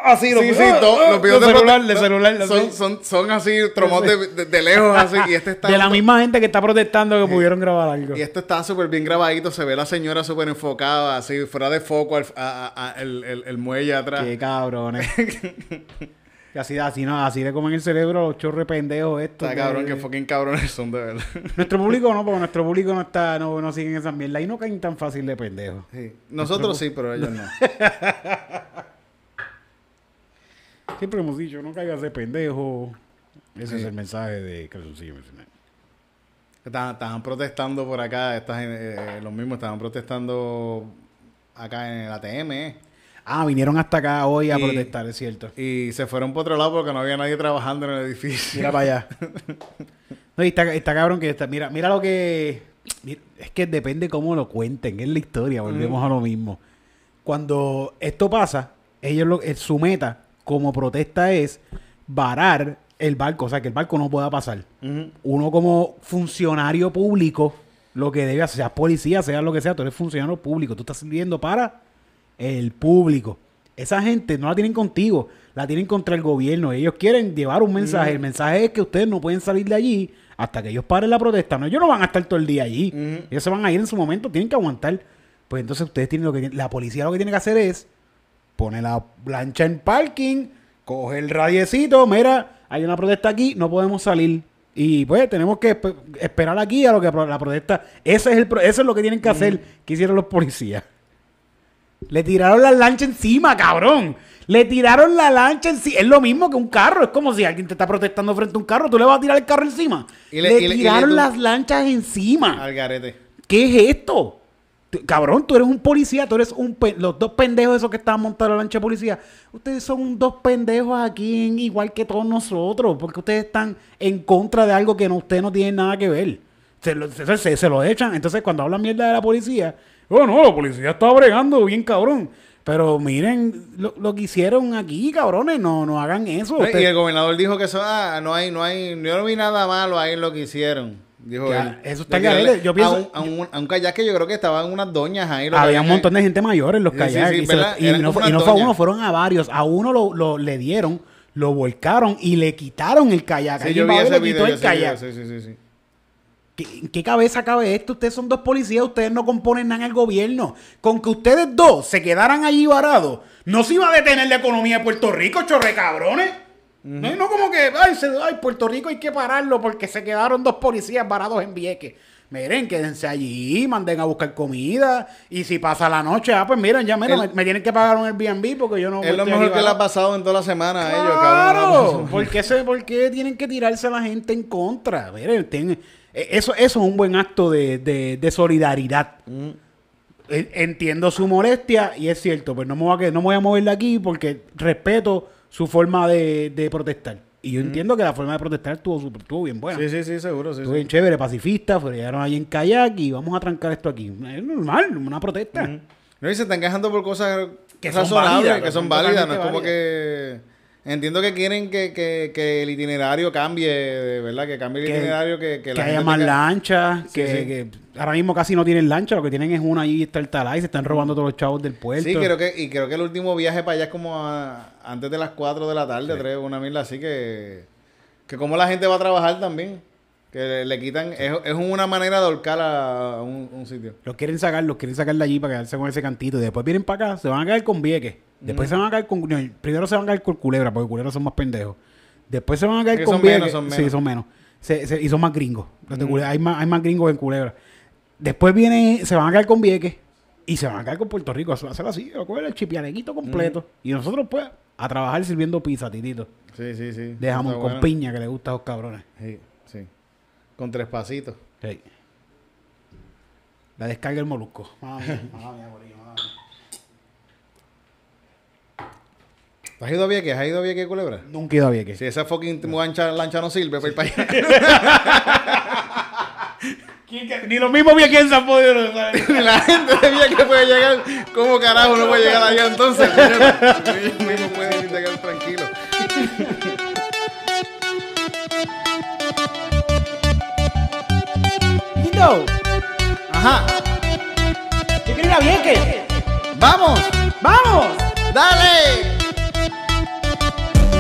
Así, Sí, sí, to- los videos de celular, de celular. son, así. son, son así, tromos de, de- de lejos, así. Y este está. de la misma gente que está protestando que pudieron grabar algo. Y esto está súper bien grabadito, se ve la señora súper enfocada, así, fuera de foco, al- a- a- a- el, el- el muelle atrás. Qué cabrones. Que así, así, no, así le comen el cerebro los chorre pendejos estos. Está cabrón, que fucking cabrones son de verdad. Nuestro público no, porque nuestro público no está, no, no siguen esas mierdas. Y no caen tan fácil de pendejos. Sí. Nosotros sí, pero ellos no. Siempre hemos dicho, no caigas de pendejo. Ese es el mensaje de Calzoncillo Mercenario. Estaban, estaban protestando por acá, esta gen- eh, los mismos estaban protestando acá en el ATM, ¿eh? Ah, vinieron hasta acá hoy a protestar, es cierto. Y se fueron por otro lado porque no había nadie trabajando en el edificio. Mira para allá. No, y está, está cabrón que está. Mira, mira lo que. mira, es que depende cómo lo cuenten, es la historia, volvemos a lo mismo. Cuando esto pasa, ellos lo, eh, su meta como protesta es varar el barco, o sea, que el barco no pueda pasar. Uno como funcionario público, lo que debe hacer, sea policía, sea lo que sea, tú eres funcionario público, tú estás sirviendo para el público. Esa gente no la tienen contigo, la tienen contra el gobierno. Ellos quieren llevar un mensaje. El mensaje es que ustedes no pueden salir de allí hasta que ellos paren la protesta. No, ellos no van a estar todo el día allí. Ellos se van a ir en su momento, tienen que aguantar. Pues entonces ustedes tienen lo que la policía lo que tiene que hacer es pone la plancha en parking, coge el radiecito, mira, hay una protesta aquí, no podemos salir. Y pues tenemos que espe- esperar aquí a lo que la protesta. Ese es el pro- eso es lo que tienen que hacer. ¿Qué hicieron los policías? Le tiraron la lancha encima, cabrón. Le tiraron la lancha encima. Es lo mismo que un carro. Es como si alguien te está protestando frente a un carro, tú le vas a tirar el carro encima. Y le, le- y le- y le tiraron las lanchas encima. Al garete. ¿Qué es esto? Cabrón, tú eres un policía, tú eres un... Los dos pendejos esos que estaban montados en la lancha de policía, ustedes son dos pendejos aquí, en- igual que todos nosotros, porque ustedes están en contra de algo que no, ustedes no tienen nada que ver. Se lo, se, se- se lo echan. Entonces, cuando hablan mierda de la policía, oh, no, la policía está bregando bien cabrón. Pero miren lo, lo que hicieron aquí, cabrones, no, no hagan eso. Y el gobernador dijo que eso, ah, no hay, no hay, yo no vi nada malo ahí en lo que hicieron. Dijo Ya, él. eso está que Yo pienso- A un, a un, a un kayak que yo creo que estaban unas doñas ahí. Había un montón de gente mayor en los sí, kayaks. sí, y no, y no fue a uno, fueron a varios. A uno lo, lo- le dieron, lo volcaron y le quitaron el kayak. Sí, yo vi ese le quitó el kayak. Sí, sí, sí, sí. ¿Qué, en qué cabeza cabe esto? Ustedes son dos policías, ustedes no componen nada en el gobierno. Con que ustedes dos se quedaran allí varados, no se iba a detener la economía de Puerto Rico, chorre cabrones. No, no como que, ay, se- ay, Puerto Rico hay que pararlo porque se quedaron dos policías varados en Vieques. Miren, quédense allí, manden a buscar comida. Y si pasa la noche, ah, pues miren, ya mira, El- me, me tienen que pagar un Airbnb porque yo no Es lo mejor que le ha pasado en toda la semana a ellos, Claro, cabrón. ¿por qué, se, ¿por qué tienen que tirarse a la gente en contra? Miren, eh, eso, eso es un buen acto de, de- de solidaridad. Mm. En- Entiendo su molestia y es cierto, pues no me voy a, no me voy a mover de aquí porque respeto su forma de, de protestar. Y yo entiendo que la forma de protestar estuvo, súper- estuvo bien buena. Sí, sí, sí, seguro, sí. Estuvo sí. bien chévere, pacifista, llegaron ahí en kayak y vamos a trancar esto aquí. Es normal, una protesta. No, y se están quejando por cosas Que son válidas, que son válidas. No es como que... Entiendo que quieren que, que, que el itinerario cambie, verdad, que cambie el Que- itinerario, que, que, la haya gente más lanchas, Sí, que, sí. que ahora mismo casi no tienen lancha, lo que tienen es una allí está el talá y se están robando todos los chavos del puerto. Sí, creo que, y creo que el último viaje para allá es como a- antes de las 4 de la tarde, 3, una mil así que... Que como la gente va a trabajar también. Que le, le quitan... Es, es una manera de ahorcar a un, un sitio. Los quieren sacar, los quieren sacar de allí para quedarse con ese cantito. Y después vienen para acá, se van a caer con Vieques. Después se van a caer con. no, primero se van a caer con Culebra, porque Culebra son más pendejos. Después se van a caer con son Sí, son menos. Se- se- y son más gringos. Los de Culebra- hay, más, hay más gringos en Culebra. Después viene, se van a caer con Vieques. Y se van a caer con Puerto Rico. Eso va a ser así. Va a coger el chipianequito completo. Y nosotros, pues, a trabajar sirviendo pizza, titito. Sí, sí, sí. De jamón con bueno. piña que le gusta a los cabrones. Sí, sí. Con tres pasitos. Sí. La descarga el molusco. Mamma mía, mía, Corillo, mamma mía. ¿Has ido a Vieques? ¿Has ido a Vieques, Culebra? Nunca he ido a Vieques. Si esa fucking lancha, lancha no sirve para ir para allá. Ni los mismos viequenses han podido. la gente de Vieques puede llegar. ¿Cómo carajo no puede llegar allá entonces? Ellos mismos pueden llegar tranquilos. Lindo, Ajá. yo quiero ir a Vieques. ¡Vamos! ¡Vamos! ¡Dale!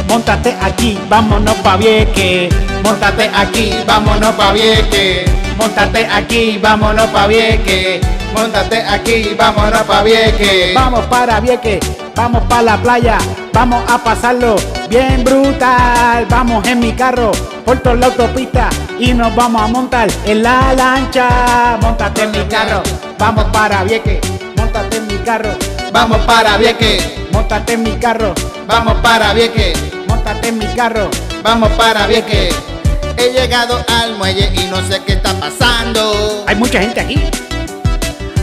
Móntate aquí, vámonos pa' Vieques. Móntate aquí, vámonos pa' Vieques. Móntate aquí, vámonos pa' Vieques. Móntate aquí, vámonos pa' Vieques. Vamos para Vieques, vamos para la playa, vamos a pasarlo bien brutal. Vamos en mi carro por toda la autopista y nos vamos a montar en la lancha. Montate en mi carro, vamos para Vieques. Montate en mi carro, Vamos para Vieque, montate en mi carro, vamos para Vieque, montate en mi carro. vamos para Vieque. He llegado al muelle y no sé qué está pasando. Hay mucha gente aquí.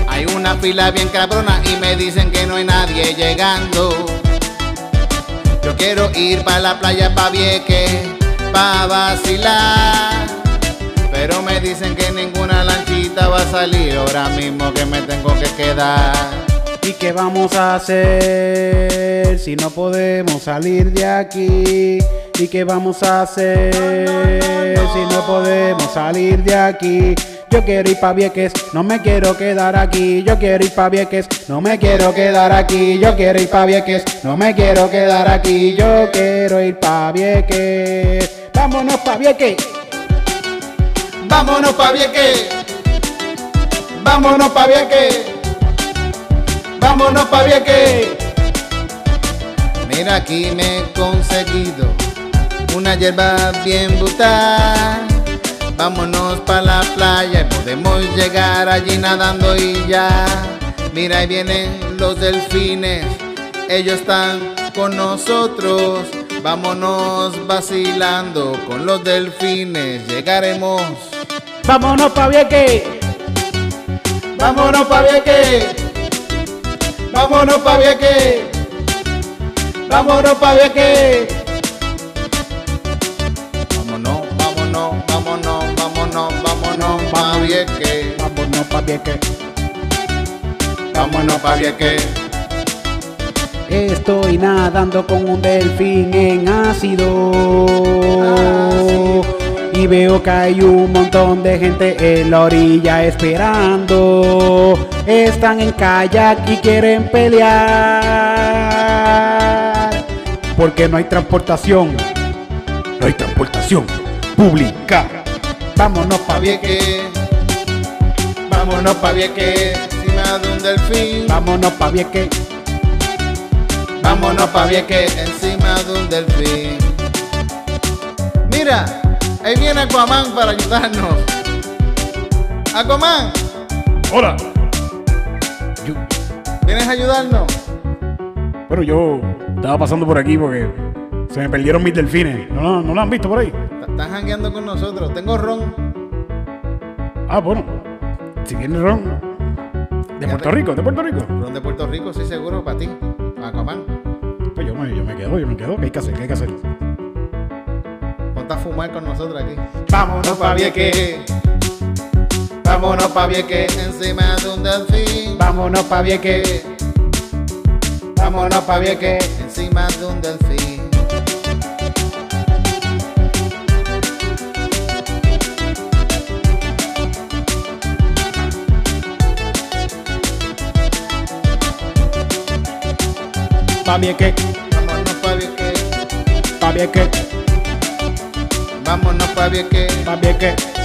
Hay una fila bien cabrona y me dicen que no hay nadie llegando. Yo quiero ir para la playa pa' Vieque, pa' vacilar. Pero me dicen que ninguna lanchita va a salir ahora mismo que me tengo que quedar. ¿Y qué vamos a hacer si no podemos salir de aquí? ¿Y qué vamos a hacer si no podemos salir de aquí? Yo quiero ir pa' Vieques, no me quiero quedar aquí. Yo quiero ir pa' Vieques, no me quiero quedar aquí. Yo quiero ir pa' Vieques, no me quiero quedar aquí. Yo quiero ir pa' Vieques. Vámonos pa' Vieques, Vámonos pa' Vieque, vámonos pa' Vieque, vámonos pa' Vieque. Mira aquí me he conseguido una hierba bien brutal. Vámonos pa' la playa y podemos llegar allí nadando y ya. Mira ahí vienen los delfines, ellos están con nosotros. Vámonos vacilando con los delfines, llegaremos. vámonos pa' Vieques. Vámonos pa' Vieque. Vámonos pa' Vieque. Vámonos pa' Vieque. Vámonos, vámonos, vámonos, vámonos, vámonos pa' Vieque. Vámonos pa' Vieques. Vámonos pa' Vieque. Estoy nadando con un delfín en ácido. Y veo que hay un montón de gente en la orilla esperando. Están en kayak y quieren pelear. Porque no hay transportación. No hay transportación pública. Vámonos pa' Pa' Vieque. Vámonos pa' Vieque. Encima de un delfín. Vámonos pa' Vieques. Vámonos pa' Vieque encima de un delfín. Mira, ahí viene Aquaman para ayudarnos. Aquaman, Hola. Yo, ¿vienes a ayudarnos? Bueno, yo estaba pasando por aquí porque se me perdieron mis delfines. ¿No, no, ¿no lo han visto por ahí? Estás jangueando con nosotros. Tengo ron. Ah, bueno. Si tienes ron. De Puerto Rico, de Puerto Rico. Ron de Puerto Rico, sí, seguro, para ti. Aquaman. Pues yo me, yo me quedo, yo me quedo. ¿Qué hay que hacer? ¿Qué hay que hacer? Ponte a fumar con nosotros aquí. Vámonos pa' Vieque. Vámonos pa' Vieque encima de un delfín. Vámonos pa' Vieques. Vámonos pa' Vieque encima de un delfín. Pa' Vieques, Vámonos pa' Vieque. pa' Vieques, Vámonos pa' Vieque pa' Vieques. encima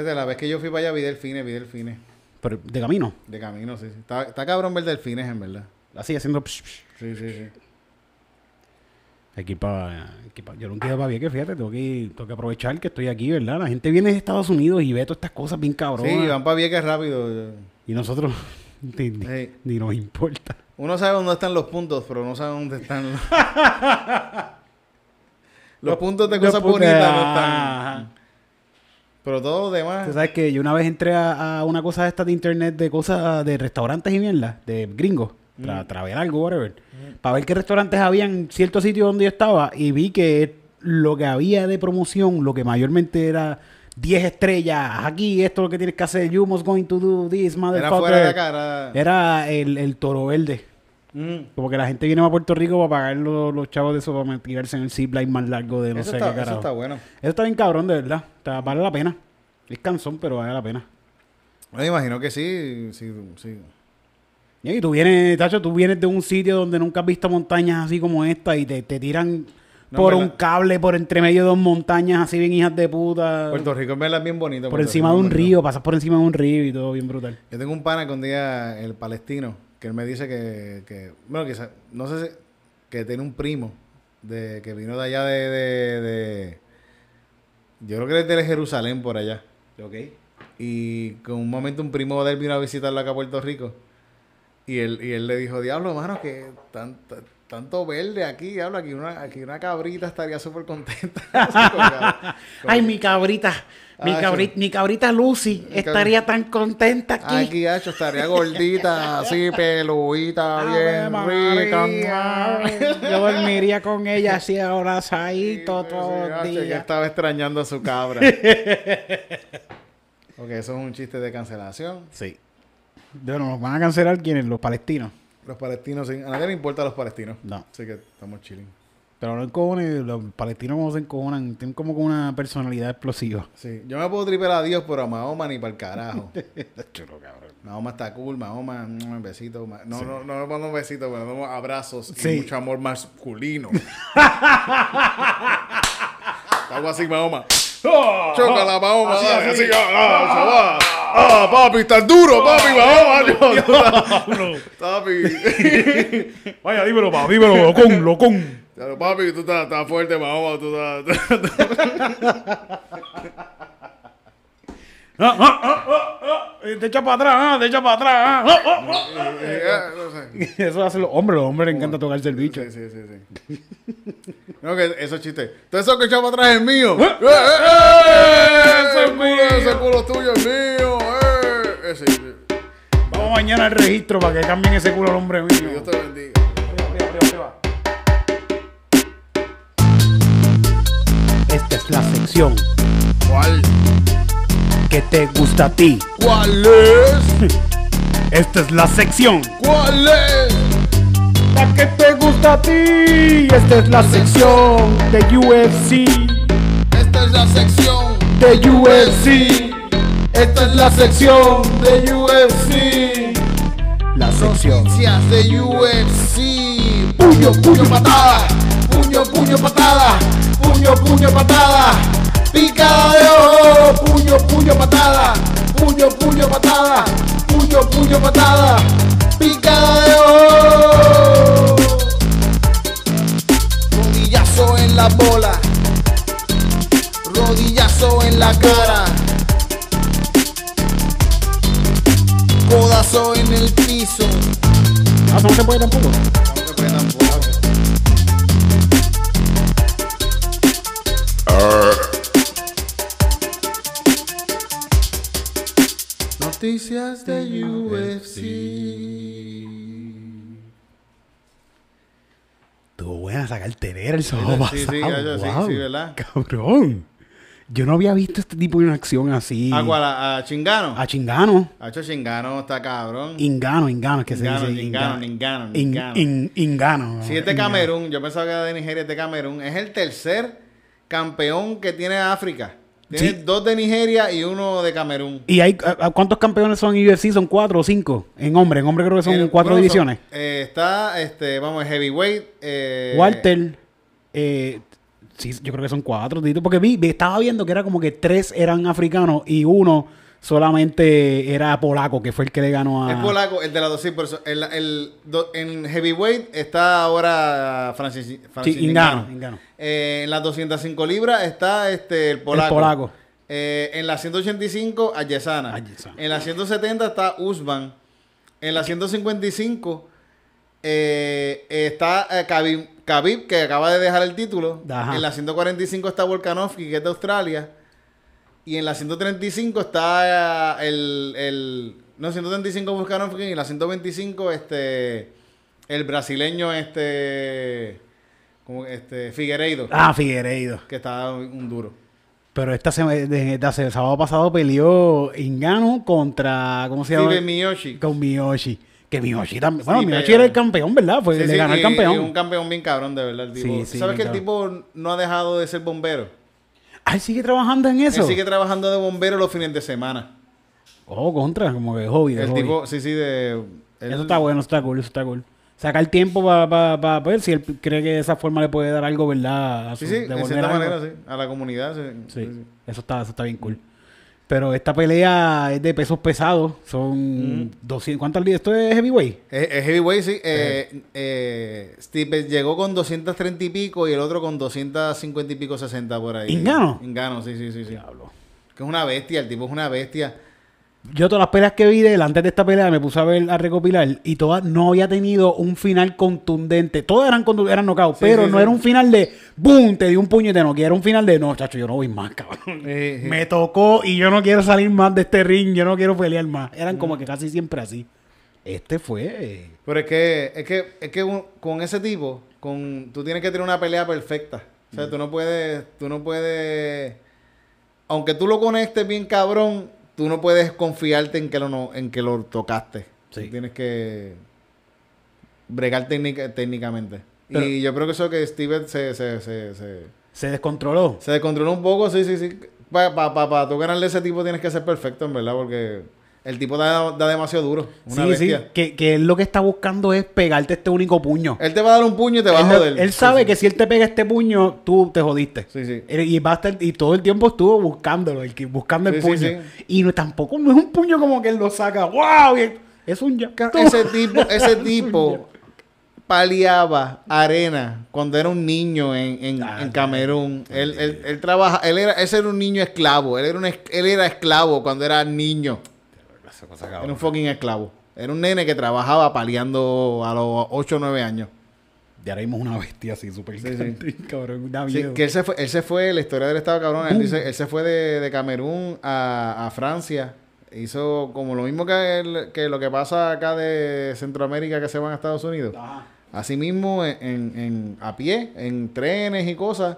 Fíjate, la vez que yo fui para allá vi delfines, vi delfines. Pero de camino. De camino, sí, sí. Está, está cabrón ver delfines, en verdad. Así haciendo. psh, psh. Sí, sí, sí. Aquí para. Yo nunca he ido para Vieques, fíjate. Tengo que, ir- tengo que aprovechar que estoy aquí, ¿verdad? La gente viene de Estados Unidos y ve todas estas cosas bien cabronas. Sí, van para Vieques rápido. Y nosotros ni, ni- Sí. ni nos importa. Uno sabe dónde están los puntos, pero no sabe dónde están los... los puntos de cosas bonitas no Ajá. están. Pero todo lo demás... Tú sabes que yo una vez entré a, a una cosa de esta de internet de cosas de restaurantes y mierda, de gringos, para, para ver algo, whatever. Para ver qué restaurantes había en cierto sitio donde yo estaba y vi que lo que había de promoción, lo que mayormente era 10 estrellas, aquí esto es lo que tienes que hacer, you must going to do this, Era motherfucker. fuera de acá, era... Era el, el toro verde. Mm. Como que la gente viene a Puerto Rico para pagar los, los chavos de eso para tirarse en el zipline más largo de no eso, sé está, qué eso carajo. está bueno. Eso está bien cabrón, de verdad. Está- vale la pena. Es cansón, pero vale la pena. Me imagino que sí, sí, sí. Y tú vienes, Tacho, tú vienes de un sitio donde nunca has visto montañas así como esta y te, te tiran No, por un cable, por entre medio de dos montañas así bien hijas de puta. Puerto Rico en verdad es bien bonito. por Puerto encima Rico de un río, pasas por encima de un río y todo bien brutal. Yo tengo un pana que un día, el palestino, que él me dice que, que bueno, sa- no sé si, que tiene un primo de que vino de allá de, de, de- yo creo que es de Jerusalén por allá. Ok. Y con un momento un primo de él vino a visitarlo acá a Puerto Rico. Y él, y él le dijo, diablo, mano, que tan- tan- tanto verde aquí, diablo, aquí una, aquí una cabrita estaría súper contenta. Ay, mi cabrita, mi, Ah, mi cabrita Lucy Mi estaría tan contenta aquí. Aquí, hacho, estaría gordita, así, peludita, bien María. rica. Yo dormiría con ella así abrazadito Sí, todos los días. estaba extrañando a su cabra. ok, eso es un chiste de cancelación. Sí. Bueno, nos van a cancelar quienes, los palestinos. Los palestinos, sí, a nadie le importa a los palestinos. No. Así que estamos chilling. Pero no encojones, los palestinos como se encojonan, tienen como una personalidad explosiva. Sí, yo me puedo tripear a Dios, pero a Mahoma ni para el carajo. Chulo, cabrón. Mahoma está cool, Mahoma, mm, un besito. ma- No, no, no me pongo besitos, pero damos abrazos y Sí. mucho amor masculino. Algo así, Mahoma. Chócala, Mahoma, Así, dale, así. así, ah, ah. Ah, papi, estás duro, papi, Mahoma. papi. Vaya, dímelo, pa, dímelo, locón, locón. Claro, papi, tú estás, estás fuerte, Mahoma, tú estás... Ah, ah, ah, ah, ah. Te echa para atrás, ah, te echa para atrás. ah, ah, ah, ah. Eh, no sé. Eso hace los hombres, los hombres les encanta tocarse el bicho. Sí, sí, sí, sí. No, que eso es chiste. Todo eso que echaba atrás es mío. ¡Eh, eh, eh! Ese es Ese culo, mío. ese culo tuyo es mío. ¡Eh! Ese. Vamos mañana al registro para que cambien ese culo al hombre mío. Dios te bendiga. La sección ¿Cuál? que te gusta a ti. ¿Cuál es? Esta es la sección ¿Cuál es? la que te gusta a ti. Esta es la sección de UFC. Esta es la sección De UFC. Esta es la sección de UFC. La sección. noticias de UFC. Puño, puño, patada. Puño, patada. Puño, puño, patada. Picada de ojo. Puño, puño, patada. Puño, puño, patada. Puño, puño, patada. Picada de ojo. Rodillazo en la bola. Rodillazo en la cara. Codazo en el piso. Ah, no se puede tampoco. No se puede tampoco. Noticias de UFC. Estuvo buena telera el sábado Sí, sí, pasado. sí, sí, Wow. sí, ¿verdad? Cabrón. Yo no había visto este tipo de acción así. ¿A cuál? ¿A, a Chingano? A Chingano. A hecho Chingano está cabrón. Ingano, Ingano, es que Ingano, se dice. Ingano, Ingano. Ingano, In- Ingano. in- Ingano. Si es de Ingano. Camerún, yo pensaba que era de Nigeria, es de Camerún. Es el tercer campeón que tiene África. Tiene Sí. dos de Nigeria y uno de Camerún. ¿Y hay, ¿cuántos campeones son en UFC? ¿Son cuatro o cinco? En hombre, en hombre creo que son cuatro divisiones. son- eh, está, este, vamos, heavyweight. Eh, Walter, eh, sí, yo creo que son cuatro, porque vi, vi- estaba viendo que era como que tres eran africanos y uno solamente era polaco, que fue el que le ganó a... Es polaco, el de la dos, sí, por eso. El, el do- en heavyweight está ahora Francis, Francis Sí, Ngannou. Ngannou. Eh, en las 205 libras está este, el polaco. polaco. Eh, en las 185, Ayesana. Ayesana. En las 170 está Usman. En las 155 eh, está eh, Khabib, Khabib, que acaba de dejar el título. Ajá. En la 145 está Volkanovski, que es de Australia. Y en la 135 está eh, el, el... No, 135 Volkanovski. Y en la 125 este... El brasileño este... Como este... Figueiredo. Ah, Figueiredo. Que está un duro. Pero esta semana, desde el sábado pasado peleó Ingano contra, ¿cómo se llama? Miyoshi. Con Miyoshi. Que Miyoshi también. Bueno, Sí, Miyoshi pero- era el campeón, ¿verdad? Fue, Sí, le ganó el campeón. y un campeón bien cabrón, de verdad, el tipo. Sí, sí, ¿Sabes que el tipo no ha dejado de ser bombero? Ah, él sigue trabajando en eso. Él sigue trabajando de bombero los fines de semana. Oh, contra, como que hobby. de El hobby. tipo, sí, sí, de... él- Eso está bueno, eso está cool, eso está cool. sacar tiempo para ver si él cree que de esa forma le puede dar algo, ¿verdad? A Sí, su- sí, en devolver cierta algo. manera, sí. A la comunidad, sí. Sí, Sí, sí. Eso, está, eso está bien cool. Pero esta pelea es de pesos pesados. Son 200. ¿Cuántas libras? ¿Esto es heavyweight? Es, es heavyweight, sí. Eh, eh, Steve llegó con 230 y pico y el otro con 250 y pico, 60 por ahí. ¿Ingano? Ingano, sí, sí, sí. sí. Diablo. Que es una bestia, el tipo es una bestia. Yo todas las peleas que vi de él antes de esta pelea me puse a ver, a recopilar y todas no había tenido un final contundente. Todas eran, eran Sí, pero sí, no sí. era un final de boom, te di un puño y te noqueé. Era un final de no, chacho, yo no voy más, cabrón. Me tocó y yo no quiero salir más de este ring, yo no quiero pelear más. Eran como que casi siempre así. Este fue. Pero es que, es que, es que un- con ese tipo, con, tú tienes que tener una pelea perfecta. O sea, tú no puedes, tú no puedes, aunque tú lo conectes bien cabrón, tú no puedes confiarte en que lo, no, en que lo tocaste. Sí. Tienes que bregar técnica- técnicamente. Pero- y yo creo que eso que Steven se, se, se, se, Se descontroló. se descontroló un poco, sí, sí, sí. Para pa, pa, pa tú ganarle ese tipo tienes que ser perfecto, en verdad, porque el tipo da, da demasiado duro. Una Sí, sí. Que, que él lo que está buscando es pegarte este único puño. Él te va a dar un puño y te va a joder. él sabe sí. que si él te pega este puño, tú te jodiste. Sí, sí. Él- Y, va a estar- y todo el tiempo estuvo buscándolo, el buscando el Sí, puño. sí. Y no, tampoco no es un puño como que él lo saca. ¡Wow! Es un ya. Ese tipo, ese tipo paliaba arena cuando era un niño en, en, Ah, en Camerún. Él, él, él trabaja, él era, ese era un niño esclavo. Él era un él era esclavo cuando era niño. Era un fucking esclavo. Era un nene que trabajaba paliando a los 8 o 9 años. Y ahora mismo una bestia así, súper Sí, sí. cabrón. Da Sí, miedo. que él se fue, él se fue, la historia del estado cabrón, él dice, él se fue de, de Camerún a, a Francia. Hizo como lo mismo que, el- que lo que pasa acá de Centroamérica que se van a Estados Unidos. Ajá. Asimismo, en, en- en- a pie, en trenes y cosas,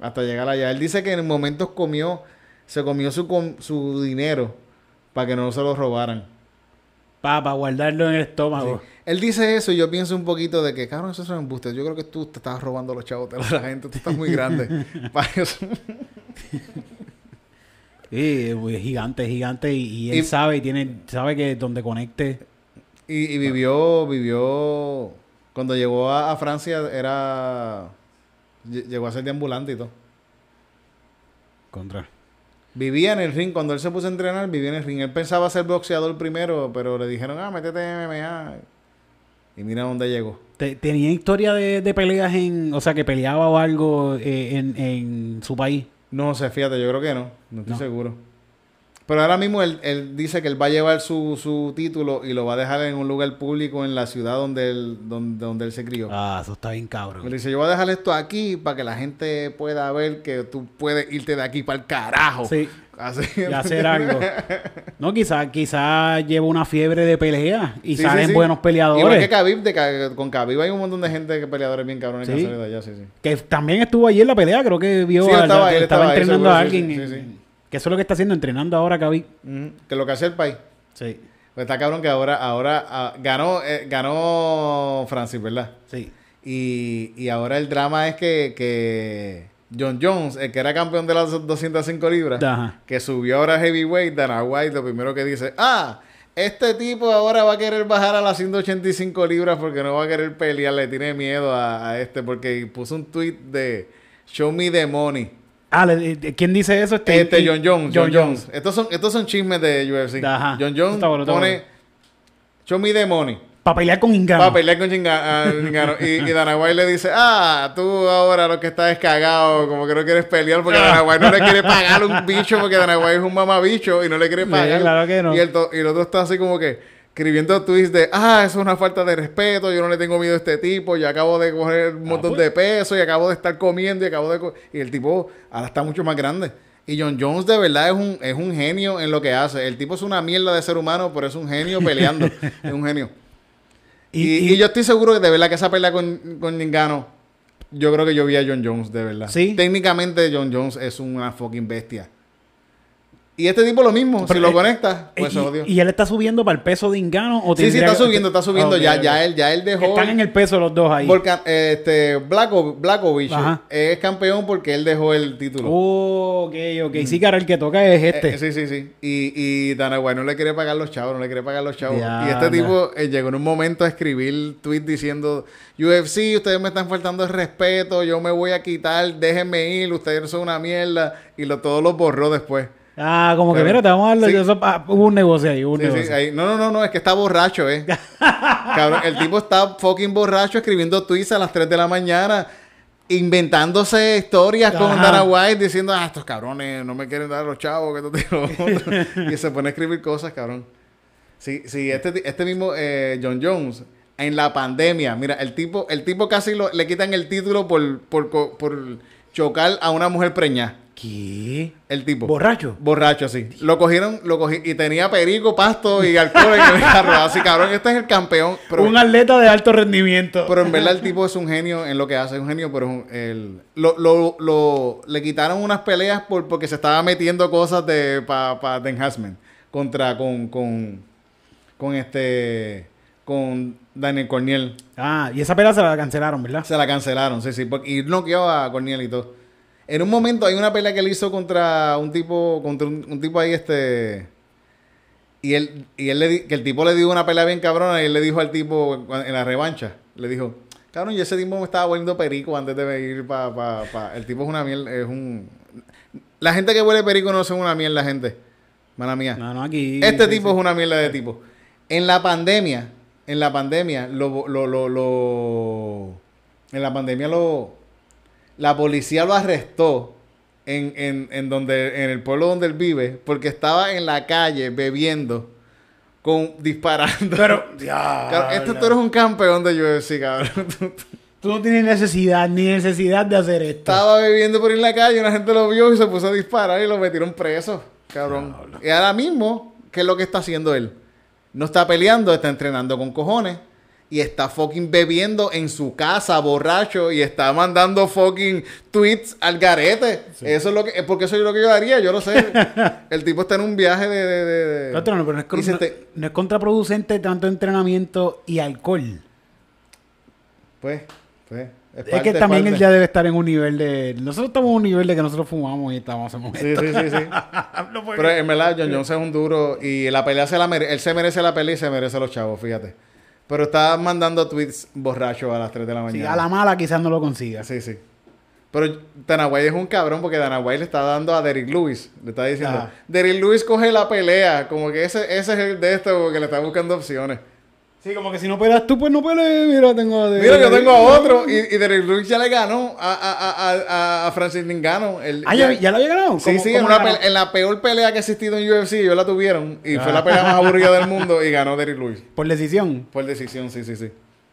hasta llegar allá. Él dice que en momentos comió, se comió su, su dinero para que no se lo robaran. Para guardarlo en el estómago. Él dice eso y yo pienso un poquito de que, cabrón, eso es un embuste. Yo creo que tú te estás robando los chavos de la gente, tú estás muy grande. para eso. Sí, es gigante, gigante. Y, y él Y- sabe, y tiene, sabe que donde conecte. Y, y vivió, vivió, cuando llegó a, a Francia era, lle- llegó a ser de ambulante y todo. Contra. Vivía en el ring, cuando él se puso a entrenar, vivía en el ring. Él pensaba ser boxeador primero, pero le dijeron, ah, métete en MMA. Y mira dónde llegó. Te- ¿Tenía historia de, de peleas en. O sea, que peleaba o algo eh, en, en su país? No sé, fíjate, yo creo que no, no estoy No. seguro. Pero ahora mismo él, él dice que él va a llevar su, su título y lo va a dejar en un lugar público en la ciudad donde él, donde, donde él se crió. Ah, eso está bien Él cabrón. dice, yo voy a dejar esto aquí para que la gente pueda ver que tú puedes irte de aquí para el carajo. Sí, Así. y hacer algo. No, quizás quizá lleva una fiebre de pelea y Sí, salen sí, sí. buenos Igual peleadores. que Khabib, de con Khabib hay un montón de gente que peleadores bien cabrones que Sí. han salido de allá, sí, sí. Que también estuvo allí en la pelea, creo que vio Sí, él a- estaba él estaba entrenando a alguien. Que eso es lo que está haciendo, entrenando ahora Khabib. Ujú. Que lo que hace el país. Sí, Pues está cabrón que ahora, ahora ah, ganó, eh, ganó Francis, ¿verdad? sí. Y, y ahora el drama es que, que John Jones, el que era campeón de las 205 libras, Ajá. que subió ahora a heavyweight, Dana White, lo primero que dice, ah, este tipo ahora va a querer bajar a las 185 libras porque no va a querer pelear, le tiene miedo a, a este, porque puso un tweet de Show me the money. Ah, ¿quién dice eso? Este, Este John Jones, John John Jones. Estos son, estos son chismes de UFC. Ajá. John Jones bueno, pone bueno. Show me the money. Para pelear con Ingano. Para pelear con Chinga- ah. Y, y Dana White le dice, ah, tú ahora lo que estás es cagado, como que no quieres pelear porque Dana White no le quiere pagar un bicho porque Dana White es un mamabicho y no le quiere Sí, pagar. claro que no. Y el, y el otro está así como que escribiendo tweets de, ah, eso es una falta de respeto, yo no le tengo miedo a este tipo, yo acabo de coger un montón pues. de peso y acabo de estar comiendo y acabo de... co-". Y el tipo ahora está mucho más grande. Y John Jones de verdad es un, es un genio en lo que hace. El tipo es una mierda de ser humano, pero es un genio peleando. es un genio. Y, y yo estoy seguro que de verdad que esa pelea con, con Ningano, yo creo que yo vi a John Jones, de verdad. Sí. Técnicamente John Jones es una fucking bestia. Y este tipo lo mismo, Pero si lo él- conectas, pues y, se jodió. y él está subiendo para el peso de Ingano o Sí, sí, está subiendo, está subiendo. Ok, ya, ya él, ya él dejó. Están en el peso los dos ahí. Volcan- este, Blacko- Blackovich Ajá. es campeón porque él dejó el título. Oh, ok, ok. Sí, que ahora el que toca es este. Eh, sí, sí, sí. Y, y Dana White no le quiere pagar los chavos, no le quiere pagar los chavos. Ya, y este tipo eh, llegó en un momento a escribir tweet diciendo, UFC, ustedes me están faltando el respeto, yo me voy a quitar, déjenme ir, ustedes son una mierda. Y lo, todo lo borró después. Ah, como que mira, te vamos a darle. sí. eso- ah, hubo un negocio ahí, hubo un Sí, sí, negocio. ahí- No, no, no, no, es que está borracho, eh. Cabrón, el tipo está fucking borracho escribiendo tweets a las 3 de la mañana, inventándose historias con. Dana White, diciendo, ah, estos cabrones no me quieren dar los chavos, que esto otro". Y se pone a escribir cosas, cabrón. Sí, sí, este, este mismo eh, John Jones, en la pandemia, mira, el tipo, el tipo casi lo- le quitan el título por, por, por chocar a una mujer preñada. ¿Qué? El tipo. ¿Borracho? Borracho, sí. Lo cogieron, lo cogí y tenía perico, pasto y alcohol en el carro. Así, cabrón, este es el campeón. Pero, un atleta de alto rendimiento. pero en verdad el tipo es un genio en lo que hace, es un genio, pero un- el, lo, lo, lo- le quitaron unas peleas por, porque se estaba metiendo cosas de para pa, de enhancement contra con, con, con este con Daniel Corniel. Ah, y esa pelea se la cancelaron, ¿verdad? Se la cancelaron, sí, sí. porque- y noqueó a Corniel y todo. En un momento hay una pelea que él hizo contra un tipo, contra un, un tipo ahí, este. Y él, y él le di- que el tipo le dio una pelea bien cabrona y él le dijo al tipo en la revancha, le dijo, cabrón, y ese tipo me estaba volviendo perico antes de ir para pa, pa". El tipo es una mierda, es un... La gente que huele perico no son una mierda, gente. Mala mía. No, no, aquí. Este sí, tipo sí. es una mierda de tipo. En la pandemia, en la pandemia, lo, lo, lo, lo- en la pandemia lo, la policía lo arrestó en, en, en donde, en el pueblo donde él vive, porque estaba en la calle bebiendo, con, disparando. Pero, Cabrón, este tú eres un campeón de UFC, cabrón. Tú no tienes necesidad, ni necesidad de hacer esto. Estaba bebiendo por ahí en la calle, una gente lo vio y se puso a disparar y lo metieron preso, cabrón. Y ahora mismo, ¿qué es lo que está haciendo él? No está peleando, está entrenando con cojones. Y está fucking bebiendo en su casa, borracho, y está mandando fucking tweets al garete. Eso es lo que, porque eso es lo que yo haría, yo lo sé. El tipo está en un viaje de. de, de- de- Otro no, pero no es, con- no- te- no es contraproducente tanto entrenamiento y alcohol. Pues, pues. Es, parte, que también él ya debe estar en un nivel de. Nosotros estamos en un nivel de que nosotros fumamos y estamos en Sí, sí, sí, sí. No Pero en verdad, John Jones es un duro y la pelea se la mere- él se merece la pelea y se merece los chavos, fíjate. Pero está mandando tweets borrachos a las 3 de la Sí, mañana. a la mala quizás no lo consiga. Sí, sí. Pero Dana White es un cabrón porque Dana White le está dando a Derrick Lewis. Le está diciendo, Ajá. Derrick Lewis coge la pelea. Como que ese, ese es el de esto porque le está buscando opciones. Sí, como que si no peleas tú, pues no pelees. Mira, tengo. de- Mira, yo tengo a otro y, y Derrick Lewis ya le ganó a, a, a, a, a Francis Ngannou. El- Ah, ¿ya, ya lo había ganado. Sí, ¿Cómo- sí, en, una la peor pelea que ha existido en UFC, ellos la tuvieron. Y fue Ah. la pelea más aburrida del mundo y ganó Derrick Lewis. Por decisión. Por decisión, sí, sí, sí.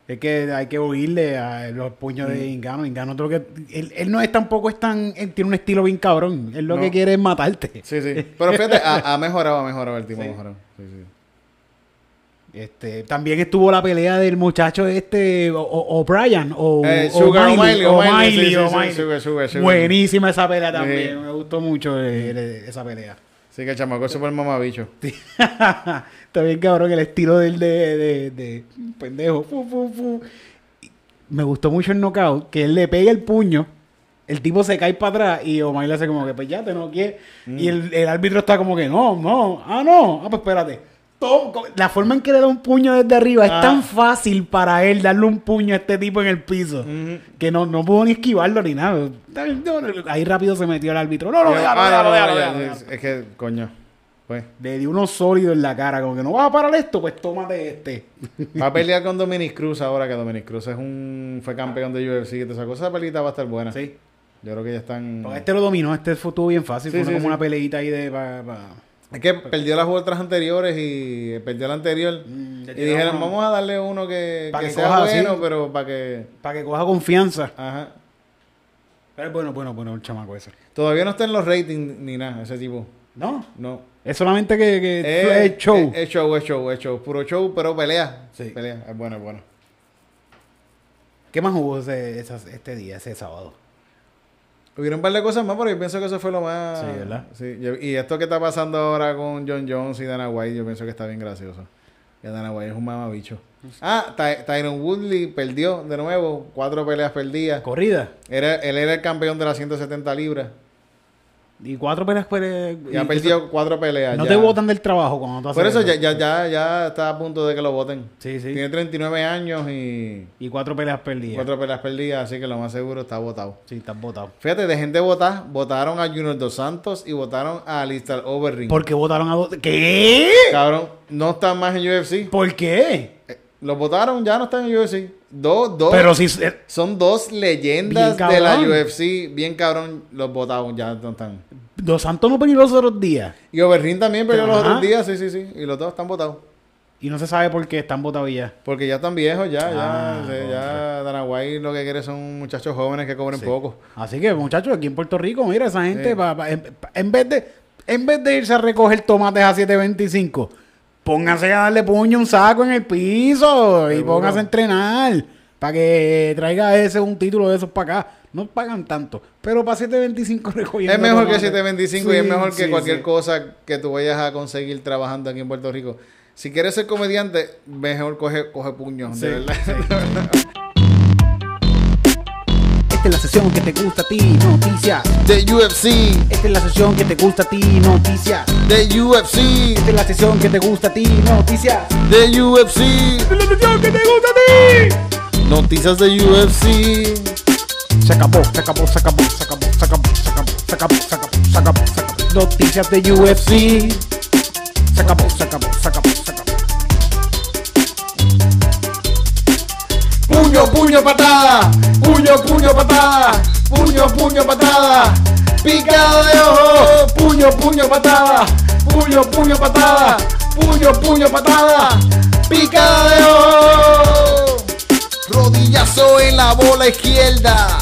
Es que hay que oírle a los puños Mm. de Ingano. Ingano, otro que. Él, él no es tampoco es tan. Él tiene un estilo bien cabrón. Él lo No. que quiere es matarte. Sí, sí. Pero fíjate, ha, mejorado, ha mejorado el tipo, Sí. mejorado. Sí, sí. Este, también estuvo la pelea del muchacho este, o- o- O'Brien, o Eh, Sugar O'Malley, O'Malley, sí, sí, sí, O'Malley. Sugar, Sugar, Sugar. Buenísima esa pelea también. Me gustó mucho eh, esa pelea. Sí, que el chamaco es súper mamabicho. Está bien cabrón el estilo del de, de, de pendejo. Fu, fu, fu. Y Me gustó mucho el knockout, que él le pega el puño, el tipo se cae para atrás y Omar le hace como que, pues ya te no quiere. Mm. Y el, el árbitro está como que, no, no, ah, no, ah, pues espérate. Todo- la forma en que le da un puño desde arriba es Ah. tan fácil para él darle un puño a este tipo en el piso que no, no pudo ni esquivarlo ni nada. Ahí rápido se metió el árbitro. No, no, déjalo, ah, es- que, coño. Pues. Le dio uno sólido en la cara, como que no vas a parar esto, pues tómate este. Va a pelear con Dominic Cruz ahora, que Dominic Cruz es un fue campeón de UFC. Que te sacó esa pelita, va a estar buena. Sí. Yo creo que ya están. Porque este lo dominó, este fue estuvo bien fácil, Sí, fue sí, como sí. una peleita ahí de... pa- pa- Es que perdió las otras anteriores y perdió la anterior. Mm, y dijeron, uno. vamos a darle uno que, que que sea bueno, así. pero para que. Para que coja confianza. Ajá. Pero es bueno, bueno, bueno el chamaco ese. Todavía no está en los ratings ni nada, ese tipo. No, No. es solamente que, que es show. Es, es show, es show, es show. Puro show, pero pelea. Sí. Pelea. Es bueno, es bueno. ¿Qué más hubo ese, esas- este día, ese sábado? Hubieron un par de cosas más, pero yo pienso que eso fue lo más. Sí, ¿verdad? Sí, yo- y esto que está pasando ahora con John Jones y Dana White, yo pienso que está bien gracioso. Que Dana White es un mamabicho. Ah, Ty- Tyron Woodley perdió de nuevo, cuatro peleas perdidas. Corrida. Era, él era el campeón de las 170 libras. Y cuatro peleas. pues, Y ha y- perdido cuatro peleas. No ya. te botan del trabajo cuando tú haces Por eso ya, eso. ya, ya, ya está a punto de que lo voten. Sí, sí. Tiene 39 años y Y cuatro peleas perdidas. cuatro peleas perdidas, así que lo más seguro está votado. Sí, estás botado. Fíjate, de gente votar, votaron a Junior Dos Santos y votaron a Alistair Overring. ¿Por qué votaron a dos? ¿Qué? Cabrón, no están más en UFC. ¿Por qué? Eh, Los votaron, ya no están en UFC. Dos, dos. Pero si... eh, Son dos leyendas de la. UFC. Bien cabrón, los votaron, ya no están. Dos Santos no peleó los otros días. Y Overring también peleó los Ajá. otros días, sí, sí, sí. Y los dos están votados. Y no se sabe por qué están votados ya. Porque ya están viejos, ya, Ah, ya. sí, ya Dana White lo que quiere son muchachos jóvenes que cobren poco. Así que, muchachos, aquí en Puerto Rico, mira, esa gente, Sí. pa- pa- en, pa- en vez de en vez de irse a recoger tomates a 7.25, pónganse a darle puño un saco en el piso y Seguro. pónganse a entrenar para que traiga ese un título de esos para acá. No pagan tanto, pero para 7.25 recogiendo Es mejor que tomates. 725 y es Sí, mejor que sí, cualquier sí. cosa que tú vayas a conseguir trabajando aquí en Puerto Rico. Si quieres ser comediante, mejor coge, coge puños, Sí, de verdad. Esta es la sesión que te gusta a ti, noticias. De UFC, Esta es la sesión que te gusta a ti, noticias. de UFC, Esta es la sesión que te gusta a ti, noticias. de UFC. Esta es la sesión que te gusta a ti. Noticias de UFC. Se acabó, se acabó, se acabó, se acabó, se acabó, se acabó, se acabó, se acabó, se acabó, se acabó. Noticias de UFC. Se acabó, se acabó, se acabó, se acabó. Puño, puño, patada. Puño, puño, patada. Puño, puño, patada. Picada de ojo. Puño, puño, patada. Puño, puño, patada. Puño, puño, patada. Picada de ojo. Rodillazo en la bola izquierda.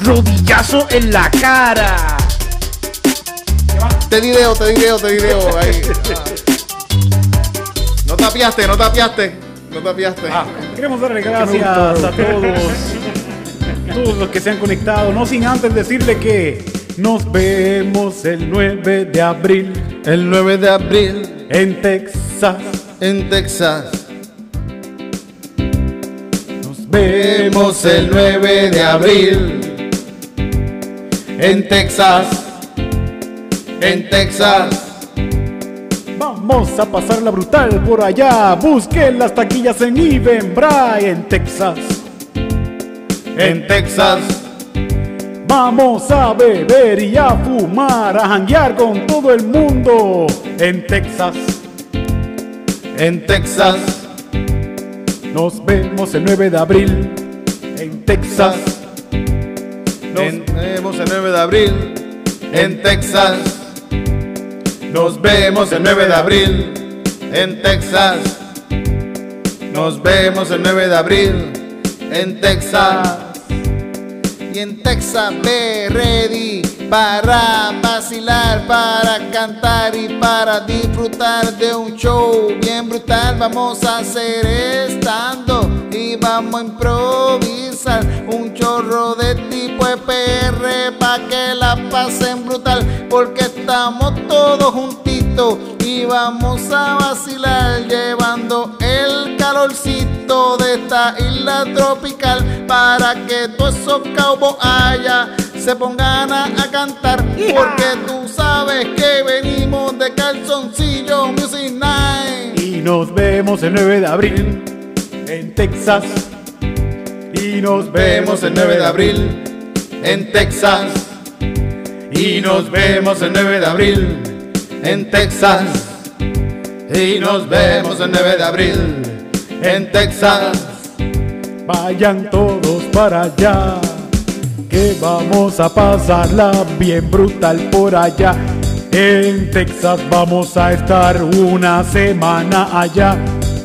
Rodillazo en la cara. Te video, te video, te video. Ahí. Ah. No tapiaste, no tapiaste. No tapiaste. Ah, queremos darle gracias a todos, todos los que se han conectado, no sin antes decirle que nos vemos el 9 de abril El 9 de abril en Texas. en Texas. Nos Vemos el 9 de abril en Texas. En Texas. Vamos a pasarla brutal por allá. Busquen las taquillas en Eventbrite en Texas. En Texas. Vamos a beber y a fumar, a janguear con todo el mundo en Texas. En Texas. Nos vemos el 9 de abril en Texas. Nos vemos el 9 de abril en Texas. Nos vemos el 9 de abril en Texas. Nos vemos el 9 de abril en Texas. Y en Texas ve ready para vacilar, para cantar y para disfrutar de un show bien brutal. Vamos a hacer estando y vamos a improvisar un chorro de tipo EPR para que la pasen brutal. Porque estamos todos juntitos y vamos a vacilar llevando el calorcito de esta isla tropical para que todos esos cowboys allá se pongan a, a cantar porque tú sabes que venimos de calzoncillo Music Night. Y nos vemos el 9 de abril en Texas. Y nos vemos el 9 de abril en Texas. Y nos vemos el 9 de abril en Texas. Y nos vemos el 9 de abril en Texas. Vayan todos para allá. Que vamos a pasarla bien brutal por allá. En Texas vamos a estar una semana allá.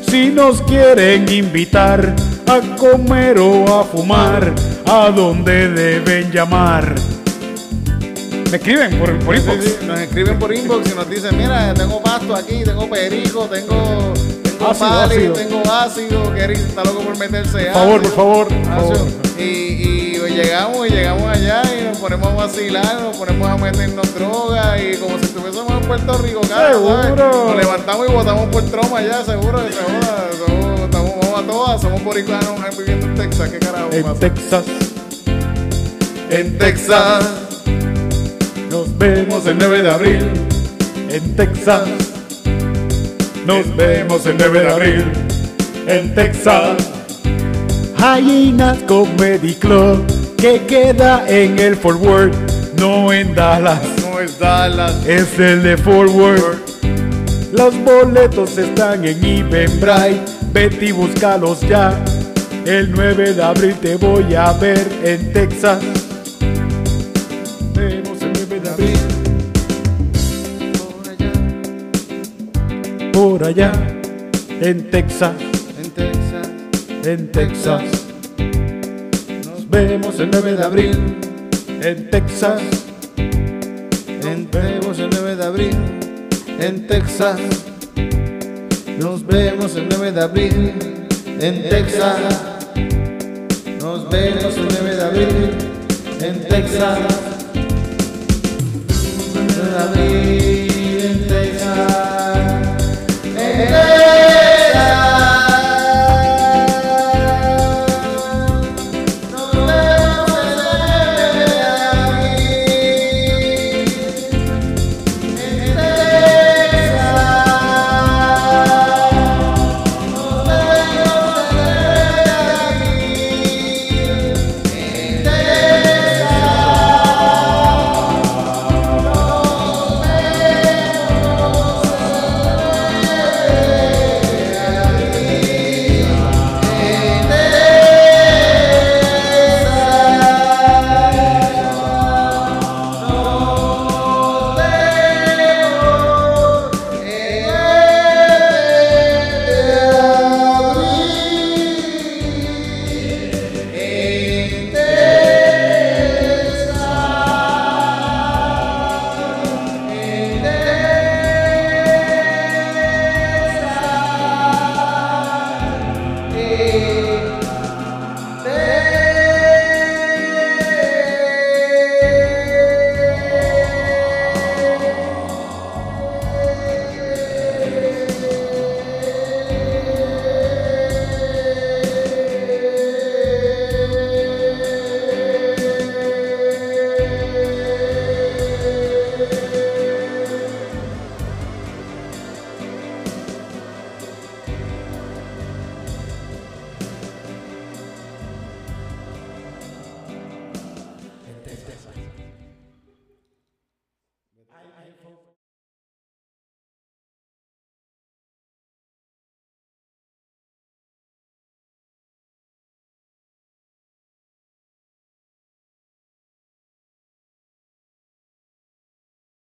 Si nos quieren invitar a comer o a fumar, ¿a dónde deben llamar? Me escriben por, por Sí, inbox. sí, Nos escriben por inbox y nos dicen, mira, tengo pasto aquí, tengo perico, tengo, tengo Ácido, tengo ácido, que está loco por meterse Por favor, por favor, por ácido. favor. Y, y llegamos, y llegamos allá y nos ponemos a vacilar, nos ponemos a meternos droga y como si estuviésemos en Puerto Rico, cara. Nos levantamos y votamos por troma ya, seguro que se joda. Somos, estamos, vamos a todas, somos boricuanos viviendo en Texas, ¿qué carajo En pasa? Texas En Texas, nos vemos el 9 de abril. En Texas nos vemos el 9 de abril. En Texas. Hyenas Comedy Club que queda en el Fort Worth, no en Dallas. no es Dallas. es el de Forward. Los boletos están en Eventbrite, vete y búscalos ya. El 9 de abril te voy a ver en Texas. Vemos el 9 de abril por allá en Texas, En Texas, en Texas. Nos vemos el 9 de abril en Texas. en vemos el 9 de abril. En Texas, nos vemos el 9 de abril. En Texas, nos vemos el 9 de abril. En Texas, 9 de abril.